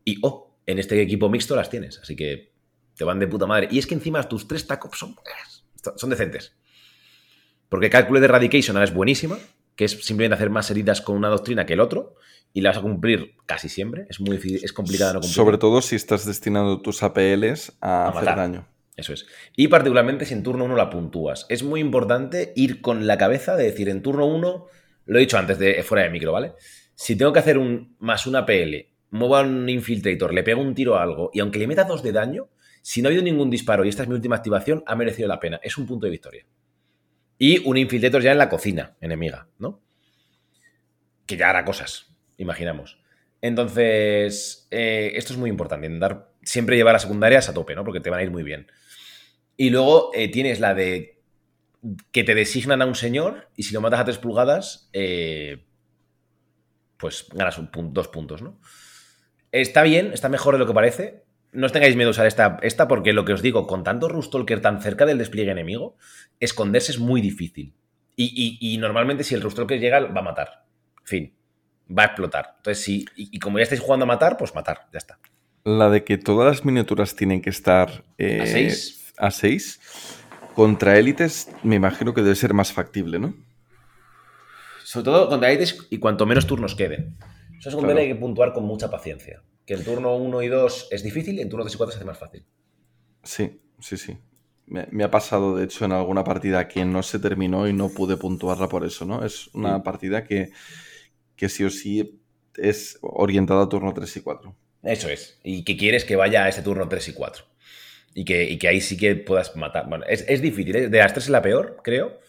Y oh, en este equipo mixto las tienes. Así que te van de puta madre. Y es que encima tus tres tacops son. Son decentes. Porque cálculo de Eradication ahora es buenísima, que es simplemente hacer más heridas con una doctrina que el otro, y la vas a cumplir casi siempre. Es muy difícil- es complicada no cumplir. Sobre todo si estás destinando tus APLs a, A hacer matar. daño. Eso es. Y particularmente si en turno 1 la puntúas. Es muy importante ir con la cabeza de decir, en turno 1, lo he dicho antes de fuera de micro, ¿vale? Si tengo que hacer un más una PL, muevo a un infiltrator, le pego un tiro a algo, y aunque le meta dos de daño, si no ha habido ningún disparo y esta es mi última activación, ha merecido la pena. Es un punto de victoria. Y un infiltrator ya en la cocina enemiga, ¿no? Que ya hará cosas, imaginamos. Entonces, eh, esto es muy importante, intentar siempre llevar a secundarias a tope, ¿no? Porque te van a ir muy bien. Y luego eh, tienes la de que te designan a un señor y si lo matas a tres pulgadas, eh, pues ganas un dos puntos, ¿no? Está bien, está mejor de lo que parece. No os tengáis miedo a usar esta, esta porque lo que os digo, con tanto Rustalker tan cerca del despliegue enemigo, esconderse es muy difícil. Y, y- y normalmente si el Rustalker llega, va a matar. Fin. Va a explotar. Entonces, si, y, y como ya estáis jugando a matar, pues matar, ya está. La de que todas las miniaturas tienen que estar eh, ¿A seis? a seis, Contra élites me imagino que debe ser más factible, ¿no? Sobre todo contra élites y cuanto menos turnos queden. Eso es un Claro. hay que puntuar con mucha paciencia. Que en turno 1 y 2 es difícil y en turno 3 y 4 se hace más fácil. Sí, sí, sí. Me, me ha pasado, de hecho, en alguna partida que no se terminó y no pude puntuarla por eso, ¿no? Es una Sí. partida que, que sí o sí es orientada a turno 3 y 4. Eso es. Y que quieres que vaya a este turno 3 y 4. Y que, y que ahí sí que puedas matar. Bueno, es, es difícil. ¿eh? De las tres es la peor, creo.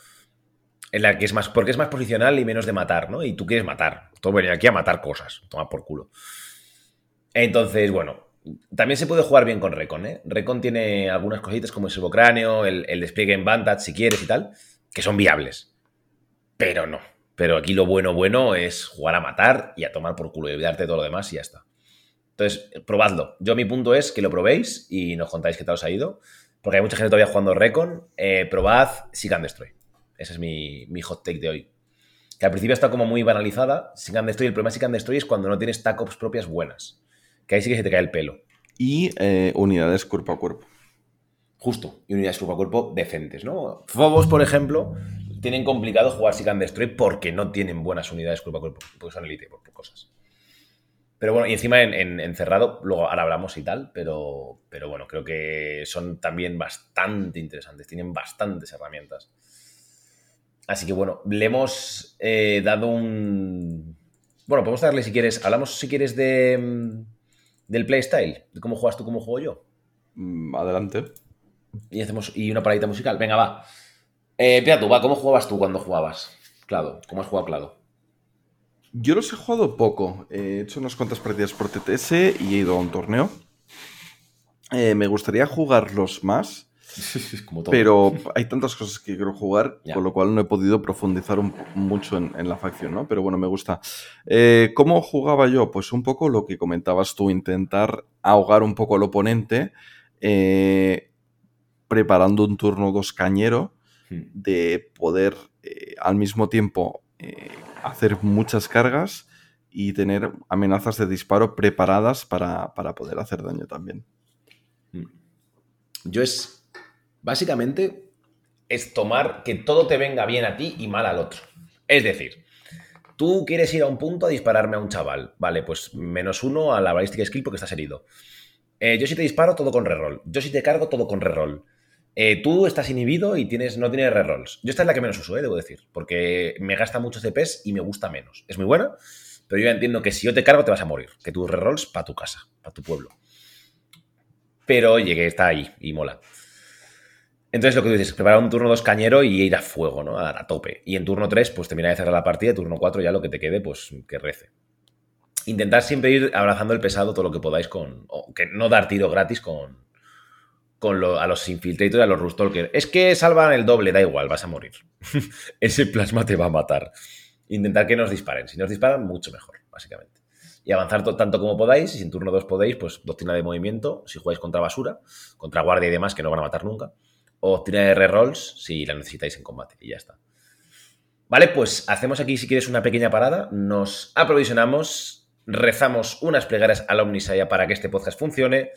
En la que es más. Porque es más posicional y menos de matar, ¿no? Y tú quieres matar. Todo venir aquí a matar cosas. Toma por culo. Entonces, bueno. También se puede jugar bien con Recon, ¿eh? Recon tiene algunas cositas como el servocráneo, el, el despliegue en Vantage, si quieres y tal, que son viables. Pero no. Pero aquí lo bueno, bueno es jugar a matar y a tomar por culo y olvidarte de todo lo demás y ya está. Entonces, probadlo. Yo mi punto es que lo probéis y nos contáis qué tal os ha ido. Porque hay mucha gente todavía jugando Recon. Eh, probad Seek and Destroy. Ese es mi, mi hot take de hoy. Que al principio está como muy banalizada. Seek and Destroy. El problema de Seek and Destroy es cuando no tienes tacops propias buenas. Que ahí sí que se te cae el pelo. Y eh, unidades cuerpo a cuerpo. Justo. Y unidades cuerpo a cuerpo decentes, ¿no? Phobos, por ejemplo, tienen complicado jugar Seek and Destroy porque no tienen buenas unidades cuerpo a cuerpo. Porque son elite, por, cosas. Pero bueno, y encima en, en- en cerrado, luego ahora hablamos y tal, pero, pero bueno, creo que son también bastante interesantes, tienen bastantes herramientas. Así que bueno, le hemos eh, dado un... Bueno, podemos darle si quieres, hablamos si quieres de, mm, del playstyle, de cómo juegas tú, cómo juego yo. Mm, Adelante. Y hacemos y una paradita musical. Venga, va. Eh, tú, va, ¿cómo jugabas tú cuando jugabas? Claro, ¿cómo has jugado Clado? Yo los he jugado poco. He hecho unas cuantas partidas por TTS y he ido a un torneo. Eh, me gustaría jugarlos más. [laughs] Como todo. Pero hay tantas cosas que quiero jugar, con lo cual no he podido profundizar un- mucho en, en la facción, ¿no? Pero bueno, me gusta. Eh, ¿Cómo jugaba yo? Pues un poco lo que comentabas tú, intentar ahogar un poco al oponente, eh, preparando un turno 2 cañero, Hmm. de poder eh, al mismo tiempo hacer muchas cargas y tener amenazas de disparo preparadas para, para poder hacer daño también. Yo es. Básicamente. Es tomar que todo te venga bien a ti y mal al otro. Es decir, tú quieres ir a un punto a dispararme a un chaval. Vale, pues menos uno a la balística skill porque estás herido. Eh, yo si te disparo, todo con reroll. Yo si te cargo, todo con reroll. Eh, tú estás inhibido y tienes, no tienes rerolls. Yo esta es la que menos uso, eh, debo decir. Porque me gasta muchos CPs y me gusta menos. Es muy buena, pero yo entiendo que si yo te cargo te vas a morir. Que tus rerolls para tu casa, para tu pueblo. Pero oye, que está ahí y mola. Entonces lo que tú dices, preparar un turno 2 cañero y ir a fuego, ¿no? A, a tope. Y en turno 3, pues terminar de cerrar la partida, turno 4 ya lo que te quede, pues que rece. Intentar siempre ir abrazando el pesado todo lo que podáis con... O que no dar tiro gratis con, con lo- a los infiltrators y a los rustalkers. Es que salvan el doble, da igual, vas a morir. [laughs] Ese plasma te va a matar. Intentar que nos disparen. Si nos disparan, mucho mejor, básicamente. Y avanzar to- tanto como podáis. Y si en turno 2 podéis, pues doctrina de movimiento. Si jugáis contra basura, contra guardia y demás, que no van a matar nunca. O tira de rerolls si la necesitáis en combate. Y ya está. Vale, pues hacemos aquí, si quieres, una pequeña parada. Nos aprovisionamos, rezamos unas plegarias al Omnisaya para que este podcast funcione.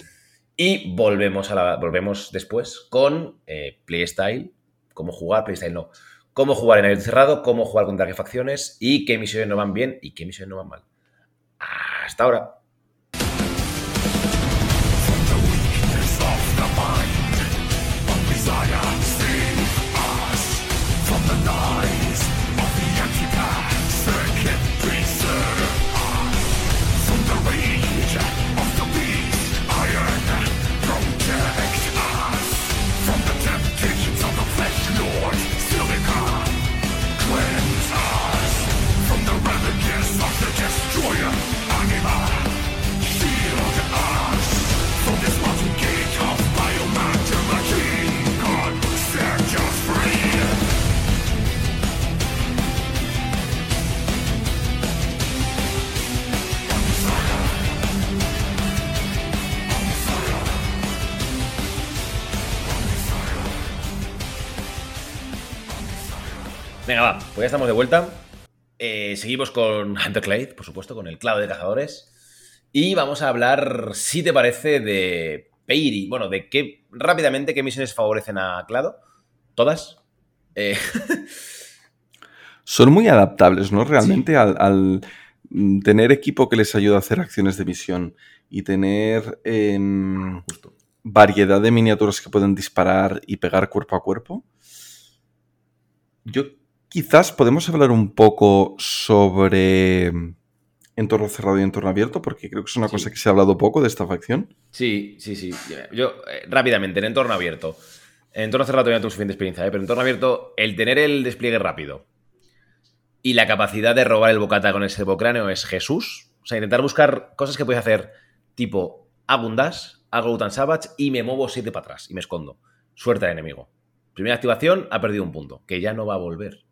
Y volvemos, a la, volvemos después con eh, Playstyle, cómo jugar, Playstyle no, cómo jugar en aire cerrado, cómo jugar contra qué facciones y qué misiones no van bien y qué misiones no van mal. Hasta ahora. Ya estamos de vuelta. Eh, seguimos con [laughs] Hunter Clade, por supuesto, con el clavo de cazadores. Y vamos a hablar, si te parece, de Peiri. Bueno, de qué, rápidamente, qué misiones favorecen a Clado. ¿Todas? Eh, [laughs] Son muy adaptables, ¿no? Realmente al, al, mm, tener equipo que les ayuda a hacer acciones de misión y tener em, variedad de miniaturas que pueden disparar y pegar cuerpo a cuerpo. Yo quizás podemos hablar un poco sobre mm, entorno cerrado y entorno abierto, porque creo que es una Sí. cosa que se ha hablado poco de esta facción. Sí, sí, sí. Yo, eh, rápidamente, en entorno abierto. En entorno cerrado todavía no tengo suficiente experiencia, ¿eh? pero en entorno abierto, el tener el despliegue rápido y la capacidad de robar el bocata con el servocráneo es Jesús. O sea, intentar buscar cosas que puedes hacer tipo hago un dash, hago Utan Savage y me muevo 7 para atrás y me escondo. Suerte al enemigo. Primera activación, ha perdido un punto, que ya no va a volver.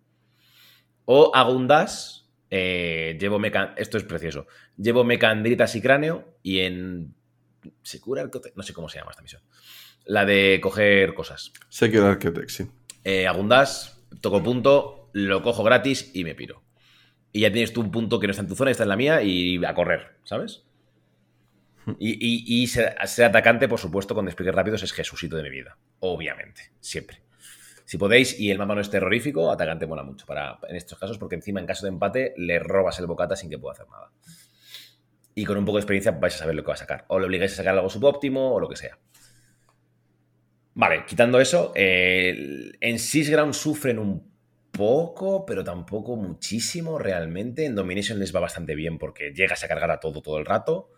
O hago un dash, eh, llevo meca... Esto es precioso. Llevo mecandritas y cráneo y en... Se cura No sé cómo se llama esta misión. La de coger cosas. Secure Architect, sí. Eh, hago un dash, toco punto, lo cojo gratis y me piro. Y ya tienes tú un punto que no está en tu zona, está en la mía y a correr, ¿sabes? Y, y- y ser, ser atacante, por supuesto, con despliegues rápidos es Jesucito de mi vida. Obviamente, siempre. Si podéis y el mapa no es terrorífico, atacante mola mucho para, en estos casos, porque encima en caso de empate le robas el bocata sin que pueda hacer nada. Y con un poco de experiencia vais a saber lo que va a sacar. O le obligáis a sacar algo subóptimo o lo que sea. Vale, quitando eso, en Sisground sufren un poco, pero tampoco muchísimo realmente. En Domination les va bastante bien porque llegas a cargar a todo todo el rato.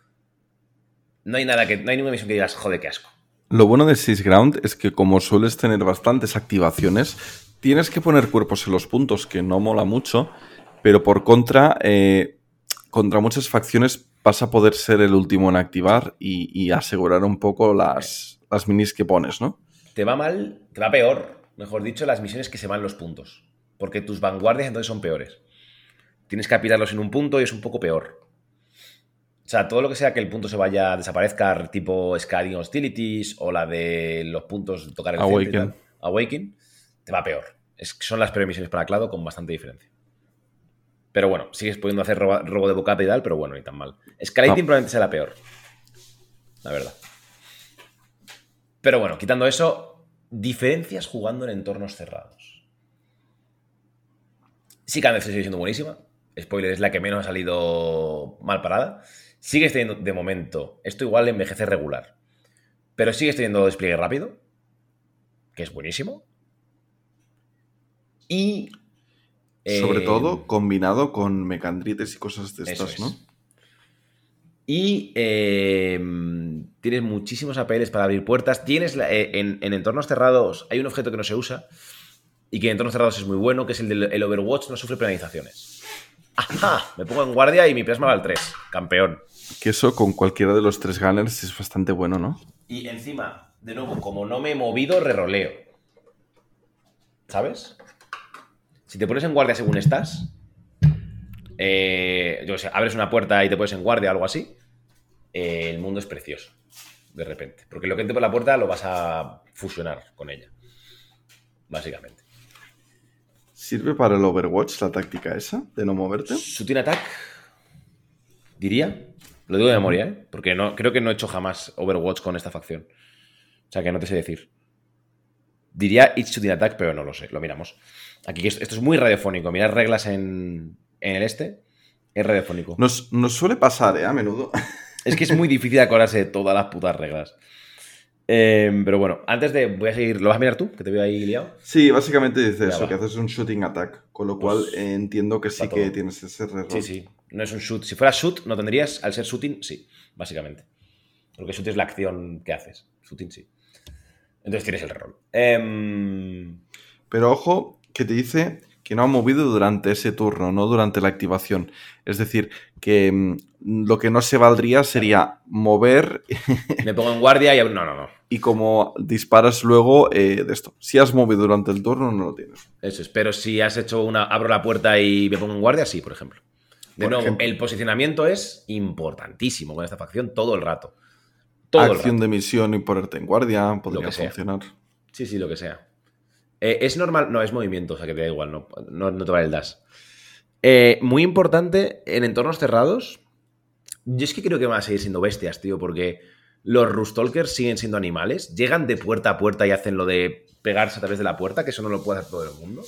No hay nada que. No hay ninguna misión que digas, joder, qué asco. Lo bueno de Sysground es que como sueles tener bastantes activaciones, tienes que poner cuerpos en los puntos, que no mola mucho, pero por contra, eh, contra muchas facciones vas a poder ser el último en activar y, asegurar un poco las, las minis que pones, ¿no? te va mal, te va peor, mejor dicho, las misiones que se van los puntos. Porque tus vanguardias entonces son peores. Tienes que apirarlos en un punto y es un poco peor. O sea, todo lo que sea que el punto se vaya, desaparezca, tipo Scaling Hostilities o la de los puntos tocar el Awaken. centro Awaken, te va peor. Es, son las peores misiones para Clado con bastante diferencia. Pero bueno, sigues pudiendo hacer robo, robo de bocata y tal, pero bueno, ni tan mal. Escalating Ah. probablemente sea la peor. La verdad. Pero bueno, quitando eso, diferencias jugando en entornos cerrados. Sí, vez sigue siendo buenísima. Spoiler, es la que menos ha salido mal parada. Sigues teniendo, de momento, esto igual envejece regular. Pero sigues teniendo despliegue rápido, que es buenísimo. Y. Sobre eh, todo combinado con mecandrites y cosas de estas, es. ¿no? Y eh, tienes muchísimos APLs para abrir puertas. Tienes la- eh, en, en entornos cerrados hay un objeto que no se usa y que en entornos cerrados es muy bueno, que es el del el Overwatch, no sufre penalizaciones. ¡Ajá! Me pongo en guardia y mi plasma va al 3. Campeón. Que eso con cualquiera de los tres gunners es bastante bueno, ¿no? Y encima, de nuevo, como no me he movido, reroleo. ¿Sabes? Si te pones en guardia según estás, eh, yo sé, abres una puerta y te pones en guardia o algo así, eh, el mundo es precioso, de repente. Porque lo que entre por la puerta lo vas a fusionar con ella, básicamente. ¿Sirve para el Overwatch la táctica esa de no moverte? Shooting Attack, diría. Lo digo de memoria, ¿eh? Porque no, creo que no he hecho jamás Overwatch con esta facción. O sea que no te sé decir. Diría It's Shooting Attack, pero no lo sé. Lo miramos. Aquí esto esto es muy radiofónico. Mirar reglas en, en el este. Es radiofónico. Nos, nos suele pasar, ¿eh? A menudo. Es que es muy difícil acordarse de todas las putas reglas. Eh, pero bueno, antes de. Voy a seguir. ¿Lo vas a mirar tú? Que te veo ahí liado. Sí, básicamente dice eso, va. que haces un shooting attack. Con lo Pues, cual eh, entiendo que sí que tienes ese error. Sí, sí. No es un shoot. Si fuera shoot, no tendrías. Al ser shooting, sí. Básicamente. Porque shoot es la acción que haces. Shooting, sí. Entonces tienes el rol. Em, Pero ojo, que te dice que no ha movido durante ese turno, no durante la activación. Es decir, que mm, lo que no se valdría sería mover [laughs] me pongo en guardia y. No, no, no. y como disparas luego eh, de esto. Si has movido durante el turno, no lo tienes. Eso es. Pero si has hecho una. Abro la puerta y me pongo en guardia, sí, por ejemplo. De nuevo, ejemplo. el posicionamiento es importantísimo con esta facción todo el rato. Todo el Acción rato. de misión y ponerte en guardia podría que sea. funcionar. Sí, sí, lo que sea. Eh, es normal, no, es movimiento, o sea que te da igual, no, no, no te vale el dash. Eh, muy importante en entornos cerrados. Yo es que creo que van a seguir siendo bestias, tío, porque los Rustalkers siguen siendo animales, llegan de puerta a puerta y hacen lo de pegarse a través de la puerta, que eso no lo puede hacer todo el mundo,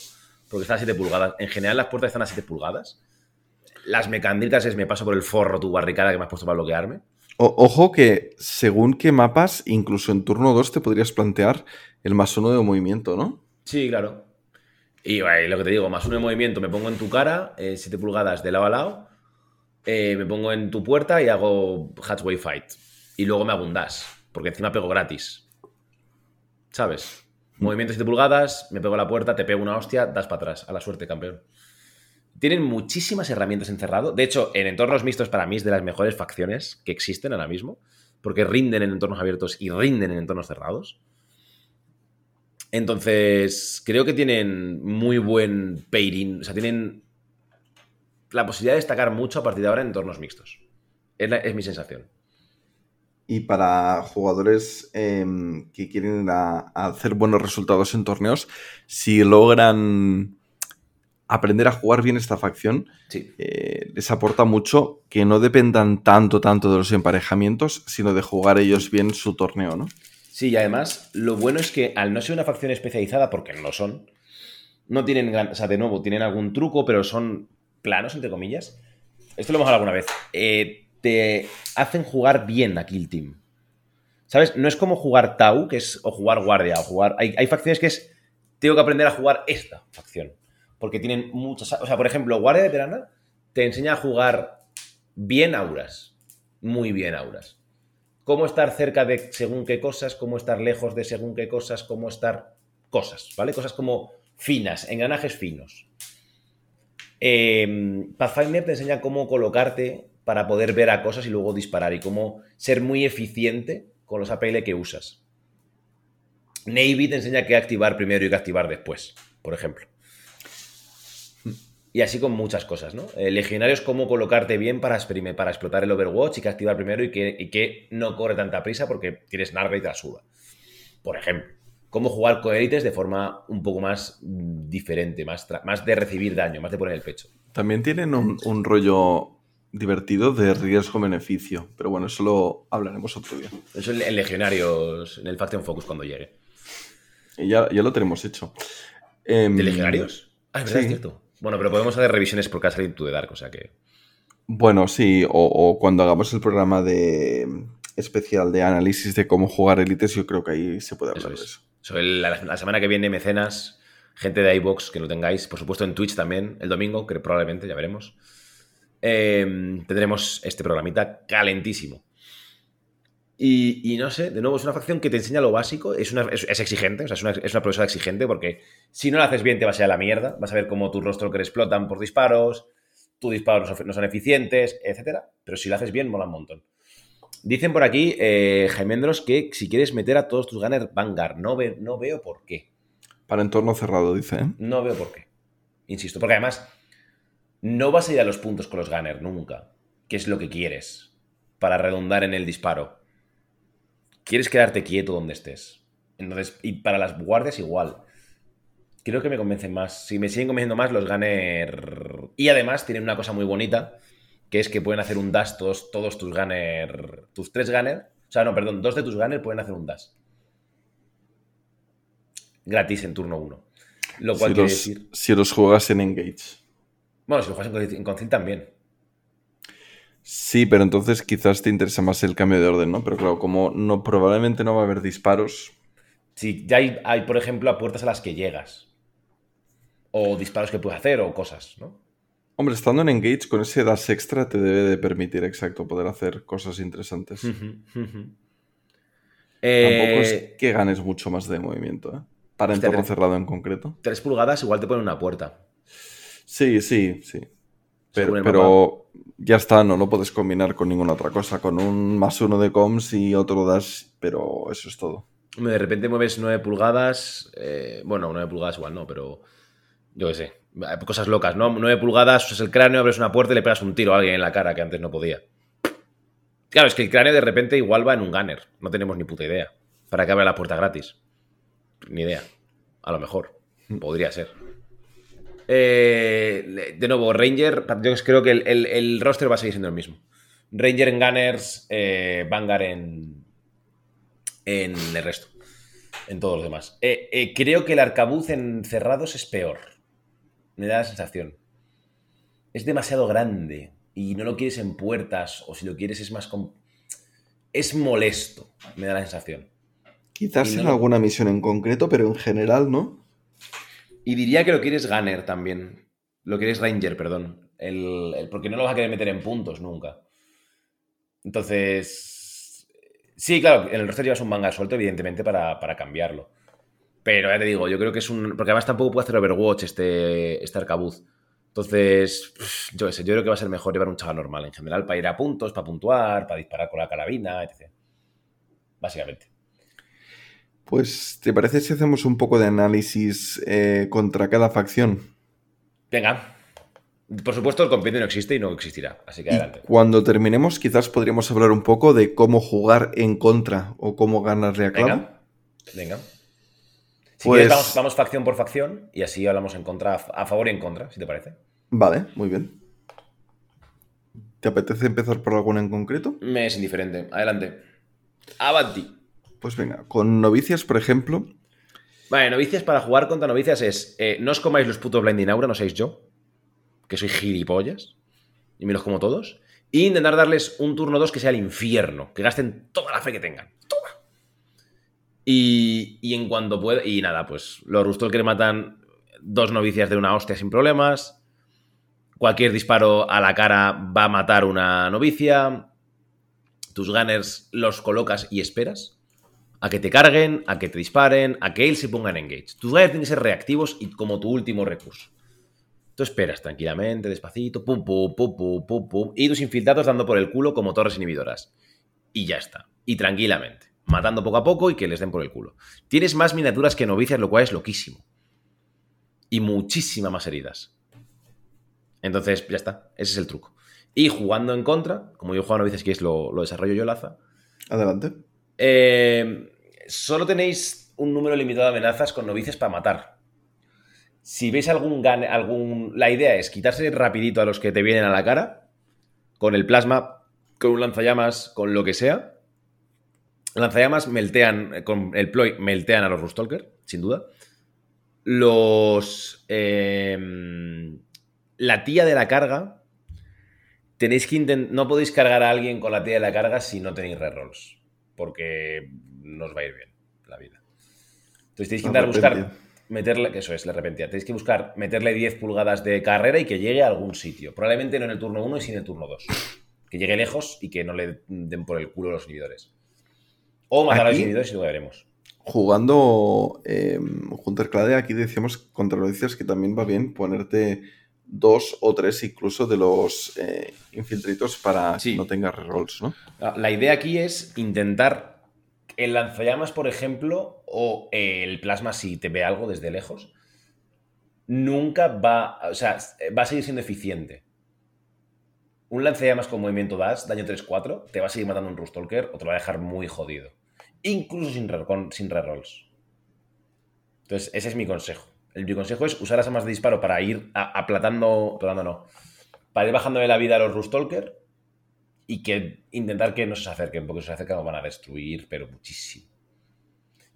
porque están a 7 pulgadas. En general, las puertas están a 7 pulgadas. Las mecandritas es me paso por el forro tu barricada que me has puesto para bloquearme. O- ojo que según qué mapas, incluso en turno 2 te podrías plantear el más uno de movimiento, ¿no? Sí, claro. Y bueno, lo que te digo, más uno de movimiento, me pongo en tu cara, 7 pulgadas de lado a lado, eh, me pongo en tu puerta y hago Hatchway Fight. Y luego me hago un dash, porque encima pego gratis. ¿Sabes? Movimiento 7 pulgadas, me pego a la puerta, te pego una hostia, das para atrás. A la suerte, campeón. Tienen muchísimas herramientas encerrado. De hecho, en entornos mixtos para mí es de las mejores facciones que existen ahora mismo, porque rinden en entornos abiertos y rinden en entornos cerrados. Entonces, creo que tienen muy buen pairing. O sea, tienen la posibilidad de destacar mucho a partir de ahora en entornos mixtos. Es, mi sensación. Y para jugadores eh, que quieren hacer buenos resultados en torneos, si logran aprender a jugar bien esta facción, Sí. eh, les aporta mucho que no dependan tanto, tanto de los emparejamientos, sino de jugar ellos bien su torneo, ¿no? Sí, y además, lo bueno es que al no ser una facción especializada, porque no lo son, no tienen gran. O sea, de nuevo, tienen algún truco, pero son planos, entre comillas. Esto lo hemos hablado alguna vez. Eh, te hacen jugar bien a Kill Team. ¿Sabes? No es como jugar Tau, que es o jugar Guardia, o jugar. Hay, hay facciones que es. Tengo que aprender a jugar esta facción. Porque tienen muchas. O sea, por ejemplo, Guardia Veterana te enseña a jugar bien auras. Muy bien auras cómo estar cerca de según qué cosas, cómo estar lejos de según qué cosas, cómo estar cosas, ¿vale? Cosas como finas, engranajes finos. Eh, Pathfinder te enseña cómo colocarte para poder ver a cosas y luego disparar y cómo ser muy eficiente con los APL que usas. Navy te enseña qué activar primero y qué activar después, por ejemplo. Y así con muchas cosas, ¿no? Eh, legionarios, cómo colocarte bien para, para explotar el Overwatch y qué activar primero y que, y que no corre tanta prisa porque tienes Narga y te la suda. Por ejemplo, cómo jugar con élites de forma un poco más mm, diferente, más, más de recibir daño, más de poner el pecho. También tienen un, un rollo divertido de riesgo-beneficio, pero bueno, eso lo hablaremos otro día. Eso en en Legionarios, en el Faction Focus cuando llegue. Y ya, ya lo tenemos hecho. Em, ¿De Legionarios? Ah, es verdad, sí. es cierto. Bueno, pero podemos hacer revisiones salido tú de Dark, o sea que. Bueno, sí, o, o cuando hagamos el programa de especial de análisis de cómo jugar élites, yo creo que ahí se puede Eso hablar de es. eso. So, el- la, la semana que viene, mecenas, gente de iBox que lo tengáis, por supuesto en Twitch también, el domingo, que probablemente, ya veremos. Eh, tendremos este programita calentísimo. Y, y no sé, de nuevo, es una facción que te enseña lo básico, es, una, es, es exigente, o sea, es una, es una profesora exigente porque si no lo haces bien te vas a ir a la mierda, vas a ver cómo tus rostro que explotan por disparos, tus disparos no son- no son eficientes, etcétera. Pero si lo haces bien, mola un montón. Dicen por aquí, eh, Jaimendros, que si quieres meter a todos tus gunners Vanguard, no, ve- no veo por qué. Para entorno cerrado, dice, ¿eh? No veo por qué. Insisto, porque además no vas a ir a los puntos con los gunners nunca, que es lo que quieres, para redundar en el disparo. Quieres quedarte quieto donde estés. Entonces, y para las guardias igual. Creo que me convencen más. Si me siguen convenciendo más los gunner. Y además tienen una cosa muy bonita, que es que pueden hacer un dash todos, todos tus gunner. Tus tres gunner. O sea, no, perdón, dos de tus gunner pueden hacer un dash. Gratis en turno 1. Lo cual Si quiere los, decir. si los juegas en Engage. Bueno, si lo juegas en Concil- en Concil también. Sí, pero entonces quizás te interesa más el cambio de orden, ¿no? Pero claro, como no, probablemente no va a haber disparos. Si ya hay, hay, por ejemplo, a puertas a las que llegas. O disparos que puedes hacer, o cosas, ¿no? Hombre, estando en Engage, con ese dash extra te debe de permitir, exacto, poder hacer cosas interesantes. Tampoco Eh, es que ganes mucho más de movimiento, ¿eh? Para entorno cerrado en concreto. 3 pulgadas igual te ponen una puerta. Sí, sí, sí. Pero, ya está, no lo puedes combinar con ninguna otra cosa. Con un más uno de coms y otro dash, pero eso es todo. De repente mueves 9 pulgadas. eh, bueno, 9 pulgadas igual no, pero. Yo qué sé. Cosas locas, ¿no? 9 pulgadas, usas el cráneo, abres una puerta y le pegas un tiro a alguien en la cara que antes no podía. Claro, es que el cráneo de repente igual va en un gunner. No tenemos ni puta idea. ¿Para que abra la puerta gratis? Ni idea. A lo mejor. Podría ser. Eh, de nuevo, Ranger, yo creo que el, el- el roster va a seguir siendo el mismo. Ranger en Gunners, eh, Vanguard en, en el resto. En todos los demás. Eh, eh, creo que el arcabuz en cerrados es peor. Me da la sensación. Es demasiado grande y no lo quieres en puertas o si lo quieres es más... Es molesto, me da la sensación. Quizás no en lo- alguna misión en concreto, pero en general, ¿no? Y diría que lo quieres Gunner también. Lo quieres Ranger, perdón. El, porque no lo vas a querer meter en puntos nunca. Entonces. Sí, claro, en el roster llevas un manga suelto, evidentemente, para, para cambiarlo. Pero ya te digo, yo creo que es un. Porque además tampoco puede hacer Overwatch este, este arcabuz. Entonces, yo sé, yo creo que va a ser mejor llevar un chaval normal en general, para ir a puntos, para puntuar, para disparar con la carabina, etc. Básicamente. Pues, ¿te parece si hacemos un poco de análisis eh, contra cada facción? Venga. Por supuesto, el compendio no existe y no existirá. Así que Y adelante. cuando terminemos, quizás podríamos hablar un poco de cómo jugar en contra o cómo ganarle a clavo. Venga. Venga. Si Pues- quieres, vamos, vamos facción por facción y así hablamos en contra, a favor y en contra, si te parece. Vale, muy bien. ¿Te apetece empezar por alguna en concreto? Me es indiferente. Adelante. Avanti. Pues venga, con novicias, por ejemplo, Vale, novicias para jugar contra novicias es eh, no os comáis los putos blinding aura, no seáis yo, que soy gilipollas, y me los como todos. Y intentar darles un turno 2 que sea el infierno, que gasten toda la fe que tengan. Toda. Y, y en cuanto pueda. Y nada, pues los Rustol que le matan dos novicias de una hostia sin problemas. Cualquier disparo a la cara va a matar una novicia. Tus gunners los colocas y esperas a que te carguen, a que te disparen, a que él se ponga en engage. Tus gunners tienen que ser reactivos y como tu último recurso. Tú esperas tranquilamente, despacito, pum, pum, pum, pum, pum, pum, y tus infiltrados dando por el culo como torres inhibidoras. Y ya está. Y tranquilamente. matando poco a poco y que les den por el culo. Tienes más miniaturas que novicias, lo cual es loquísimo. Y muchísimas más heridas. Entonces, ya está. Ese es el truco. Y jugando en contra, como yo juego a novicias, que es lo, lo desarrollo yo, Laza. Adelante. Eh, solo tenéis un número limitado de amenazas con novicias para matar. Si veis algún gane, algún. La idea es quitarse rapidito a los que te vienen a la cara. Con el plasma, con un lanzallamas, con lo que sea. Lanzallamas meltean. eh, Con el ploy meltean a los Rustalker, sin duda. Los. eh, la tía de la carga. Tenéis que. No podéis cargar a alguien con la tía de la carga si no tenéis rerolls. Porque no os va a ir bien la vida. Entonces tenéis que intentar buscar. Meterle, eso es, la arrepentida. Tenéis que buscar meterle 10 pulgadas de carrera y que llegue a algún sitio. Probablemente no en el turno 1 y sí en el turno 2. Que llegue lejos y que no le den por el culo los inhibidores. O matar a los inhibidores y luego veremos. Jugando eh, Hunter Clade, aquí decíamos contra noticias que también va bien ponerte dos o tres incluso de los eh, infiltritos para Sí. que no tengas rerolls, ¿no? La idea aquí es intentar el lanzallamas, por ejemplo, o el plasma, si te ve algo desde lejos, nunca va, o sea, va a seguir siendo eficiente. Un lanzallamas con movimiento dash, daño 3-4, te va a seguir matando un Rustalker o te va a dejar muy jodido. Incluso sin, re- con- sin rerolls. Entonces, ese es mi consejo. El, mi consejo es usar las armas de disparo para ir a- aplatando, aplatando no, para ir bajándole la vida a los Rustalker y que intentar que no se acerquen, porque si se acercan van a destruir, pero muchísimo.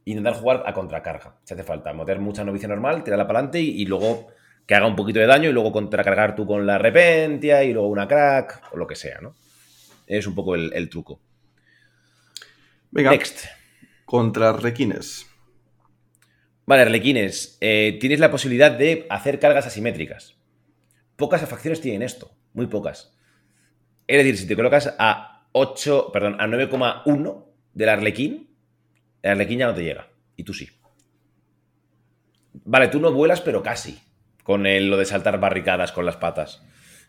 Intentar jugar a contracarga, si hace falta. Meter mucha novicia normal, tirarla para adelante y, y luego que haga un poquito de daño y luego contracargar tú con la repentia y luego una crack o lo que sea, ¿no? Es un poco el, el truco. Venga, Next. contra Requines. Vale, Arlequines, eh, tienes la posibilidad de hacer cargas asimétricas. Pocas facciones tienen esto, muy pocas. Es decir, si te colocas a 8, perdón, a 9,1 del Arlequín, el Arlequín ya no te llega. Y tú sí. Vale, tú no vuelas, pero casi. Con lo de saltar barricadas con las patas.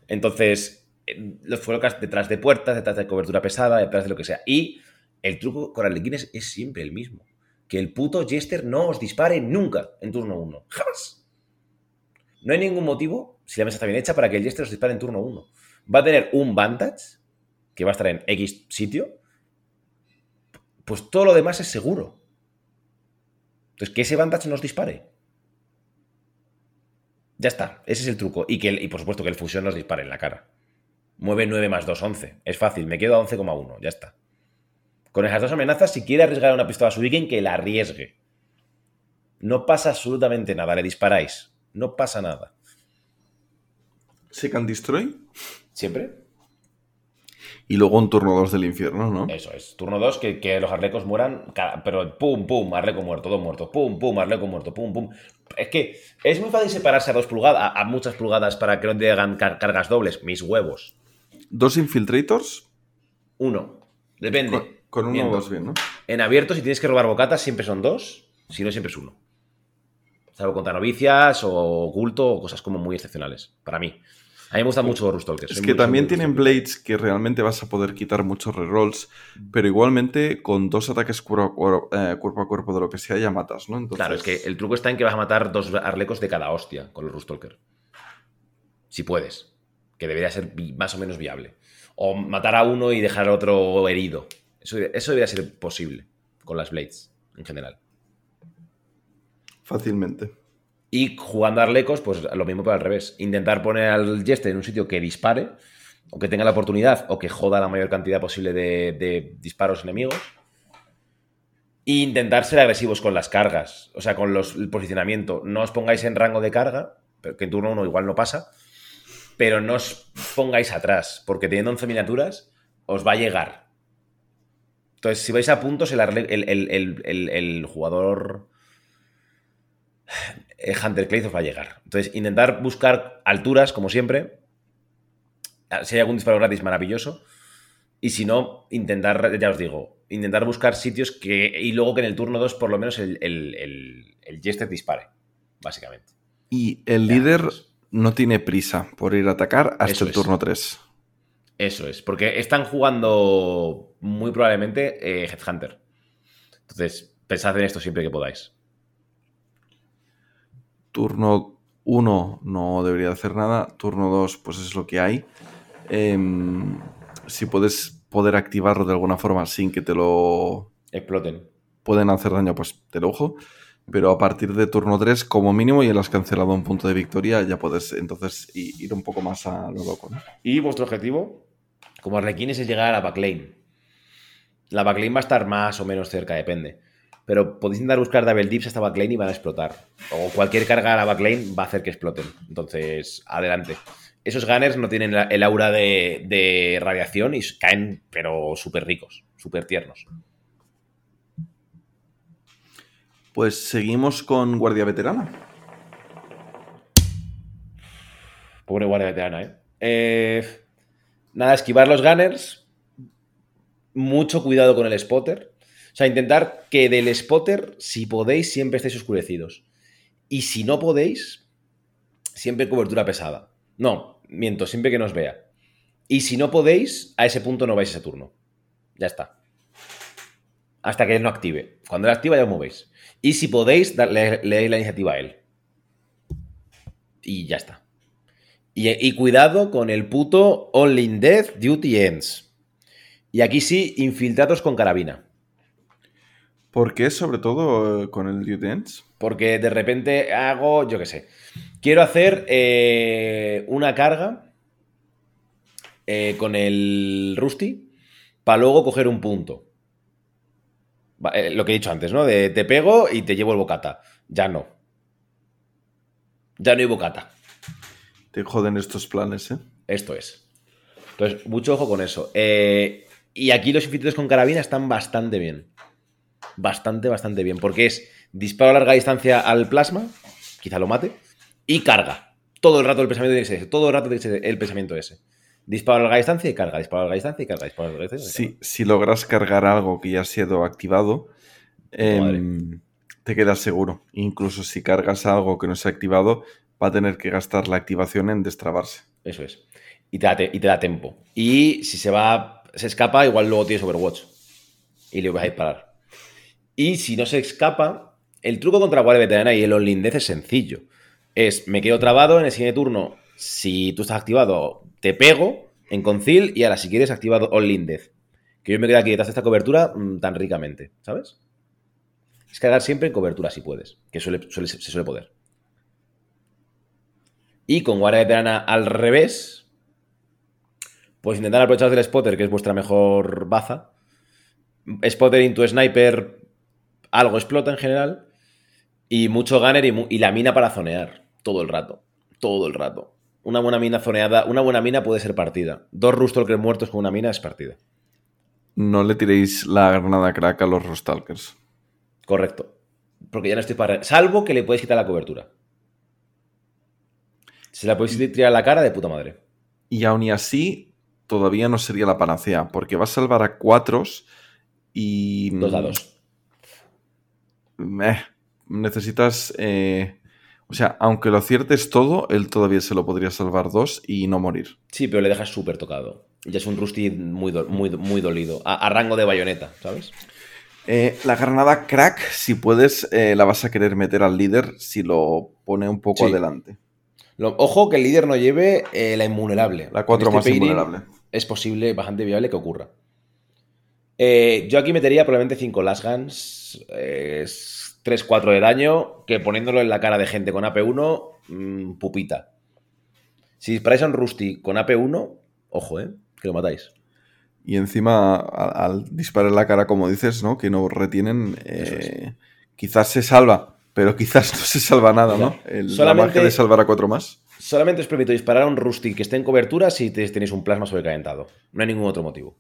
Entonces, eh, los colocas detrás de puertas, detrás de cobertura pesada, detrás de lo que sea. Y el truco con Arlequines es siempre el mismo. Que el puto Jester no os dispare nunca en turno 1. Jamás. No hay ningún motivo, si la mesa está bien hecha, para que el Jester os dispare en turno 1. Va a tener un Vantage, que va a estar en X sitio. Pues todo lo demás es seguro. Entonces, que ese Vantage no os dispare. Ya está, ese es el truco. Y, que y por supuesto que el Fusión nos dispare en la cara. Mueve 9 más 2, 11. Es fácil, me quedo a 11,1, ya está. Con esas dos amenazas, si quiere arriesgar una pistola a su Viking, que la arriesgue. No pasa absolutamente nada, le disparáis. No pasa nada. Seek and Destroy. ¿Siempre? Y luego un turno 2 del infierno, ¿no? Eso es. Turno 2, que, que los arlecos mueran, cada- pero pum, pum, arleco muerto, dos muertos, pum, pum, arleco muerto, pum, pum. Es que es muy fácil separarse a dos pulgadas, a, a muchas pulgadas para que no te hagan car- cargas dobles. Mis huevos. Dos infiltrators. Uno. Depende. Con, uno Miento. vas bien, ¿no? En abierto, si tienes que robar bocatas, siempre son dos. Si no, siempre es uno. Salvo contra novicias o oculto o cosas como muy excepcionales. Para mí. A mí me gusta mucho Rustalker. Es soy que muy- también muy tienen blades que realmente vas a poder quitar muchos rerolls, pero igualmente con dos ataques cuerpo a cuerpo, eh, cuerpo a cuerpo de lo que sea ya matas, ¿no? Entonces, Claro, es que el truco está en que vas a matar dos arlecos de cada hostia con los Rustalker. Si puedes. Que debería ser más o menos viable. O matar a uno y dejar al otro herido. Eso, eso debería ser posible con las Blades en general. fácilmente. Y jugando a Arlecos, pues lo mismo pero al revés. Intentar poner al Jester en un sitio que dispare, o que tenga la oportunidad, o que joda la mayor cantidad posible de, de disparos enemigos. E intentar ser agresivos con las cargas, o sea, con los, el posicionamiento. No os pongáis en rango de carga, que en turno 1 igual no pasa, pero no os pongáis atrás, porque teniendo 11 miniaturas, os va a llegar. Entonces, si vais a puntos, el, el- jugador eh, Hunter Clay os va a llegar. Entonces, intentar buscar alturas, como siempre. Ah, Si hay algún disparo gratis, maravilloso. Y si no, intentar, ya os digo, intentar buscar sitios que. Y luego que en el turno 2, por lo menos, el, el, el, el Jester dispare, básicamente. Y el Ya, líder pues. no tiene prisa por ir a atacar hasta Eso el es. turno 3. Eso es, porque están jugando muy probablemente eh, Headhunter. Entonces, pensad en esto siempre que podáis. Turno 1 no debería hacer nada. Turno 2, pues es lo que hay. Em, si puedes poder activarlo de alguna forma sin que te lo Exploten. pueden hacer daño, pues te lo ojo. Pero a partir de turno 3, como mínimo, ya lo has cancelado un punto de victoria, ya puedes entonces ir un poco más a lo loco. ¿no? Y vuestro objetivo, como arlequines, es llegar a la backlane. La backlane va a estar más o menos cerca, depende. Pero podéis intentar buscar double dips hasta backlane y van a explotar. O cualquier carga a la backlane va a hacer que exploten. Entonces, adelante. Esos gunners no tienen el aura de, de radiación y caen, pero súper ricos, súper tiernos. Pues seguimos con Guardia Veterana. Pobre guardia veterana, ¿eh? Eh, Nada, esquivar los gunners. Mucho cuidado con el spotter. O sea, intentar que del spotter, si podéis, siempre estéis oscurecidos. Y si no podéis, siempre cobertura pesada. No, miento, siempre que nos vea. Y si no podéis, a ese punto no vais ese turno. Ya está. Hasta que él no active. Cuando él activa, ya os movéis. Y si podéis, le, le dais la iniciativa a él. Y ya está. Y, y cuidado con el puto Only in Death Duty Ends. Y aquí sí, infiltrados con carabina. ¿Por qué? Sobre todo eh, con el Duty Ends. Porque de repente hago, yo qué sé. Quiero hacer eh, una carga eh, con el Rusty para luego coger un punto. Eh, lo que he dicho antes, ¿no? De te pego y te llevo el bocata. Ya no. Ya no hay bocata. Te joden estos planes, ¿eh? Esto es. Entonces, mucho ojo con eso. Eh, y aquí los infiltrados con carabina están bastante bien. Bastante, bastante bien. Porque es disparo a larga distancia al plasma, quizá lo mate, y carga. Todo el rato el pensamiento tiene que ser ese. Todo el rato tiene que ser el pensamiento ese. Disparo a larga distancia y carga. Disparo a larga distancia y carga. Disparo a larga distancia y carga. Si, si logras cargar algo que ya ha sido activado, em, te quedas seguro. Incluso si cargas algo que no se ha activado, va a tener que gastar la activación en destrabarse. Eso es. Y te, da y te da tempo. Y si se va, se escapa, igual luego tienes Overwatch. Y le vas a disparar. Y si no se escapa, el truco contra Guardia Veterana y el Only Death es sencillo. Es, me quedo trabado en el siguiente turno. Si tú estás activado, te pego en Concil y ahora si quieres activado Only Death. Que yo me quedo aquí detrás de esta cobertura mm, tan ricamente, ¿sabes? Es cargar siempre en cobertura si puedes, que suele, suele- se suele poder. Y con Guardia Veterana al revés, pues intentar aprovecharos del spotter, que es vuestra mejor baza. Spotter into sniper, algo explota en general. Y mucho gunner y, mu- y la mina para zonear. Todo el rato. Todo el rato. Una buena mina zoneada, una buena mina puede ser partida. Dos Rustalkers muertos con una mina es partida. No le tiréis la granada crack a los Rostalkers. Correcto. Porque ya no estoy para. Salvo que le podéis quitar la cobertura. Si la podéis tirar a la cara, de puta madre. Y aún y así, todavía no sería la panacea, porque va a salvar a cuatros y... Dos dados. Eh, necesitas... eh, o sea, aunque lo aciertes todo, él todavía se lo podría salvar dos y no morir. Sí, pero le dejas súper tocado. Ya es un Rusty muy, do- muy, muy dolido. A, a rango de bayoneta, ¿sabes? Eh, la granada crack, si puedes, eh, la vas a querer meter al líder si lo pone un poco Sí. adelante. Lo- ojo que el líder no lleve eh, la invulnerable. La 4 En más pairing invulnerable. Es posible, bastante viable que ocurra. Eh, yo aquí metería probablemente 5 Last Guns, 3-4 de daño, que poniéndolo en la cara de gente con AP1, mm, pupita. Si disparáis a un Rusty con AP1, ojo, ¿eh? Que lo matáis. Y encima, al, disparar en la cara, como dices, ¿no? Que no retienen, eh, quizás se salva, pero quizás no se salva nada, ¿no? El- La magia de salvar a cuatro más. Solamente os permito disparar a un Rusty que esté en cobertura si te- tenéis un plasma sobrecalentado. No hay ningún otro motivo.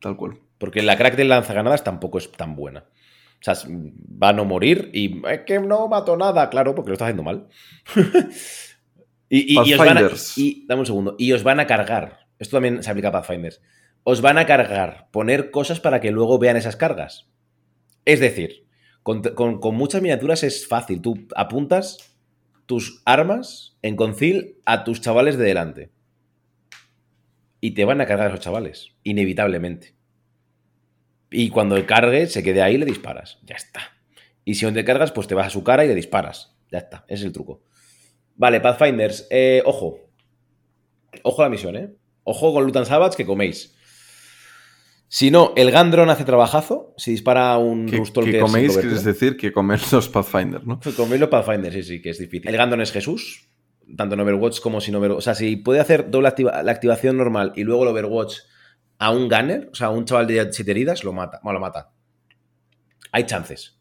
Tal cual. Porque la crack del lanzagranadas tampoco es tan buena. O sea, va a no morir y es que no mató nada, claro, porque lo está haciendo mal. [laughs] y, y- y os van a, y- dame un segundo. Y os van a cargar. Esto también se aplica a Pathfinders. Os van a cargar, poner cosas para que luego vean esas cargas. Es decir, con, muchas miniaturas es fácil. Tú apuntas tus armas en concil a tus chavales de delante. Y te van a cargar esos chavales, inevitablemente. Y cuando cargue, se quede ahí, le disparas. Ya está. Y si no te cargas, pues te vas a su cara y le disparas. Ya está. Ese es el truco. Vale, Pathfinders. eh, ojo. Ojo a la misión, ¿eh? Ojo con Lutan Savage que coméis. Si no, el Gandron hace trabajazo. Si dispara un Que, Rustalker que sin coméis, quieres decir que comer [laughs] los Pathfinder, ¿no? [laughs] Coméis los Pathfinders, sí, sí, que es difícil. El Gandron es Jesús. Tanto en Overwatch como sin Overwatch. O sea, si puede hacer doble activa- la activación normal y luego el Overwatch a un Gunner, o sea, a un chaval de 7 heridas, lo mata. Bueno, lo mata. Hay chances.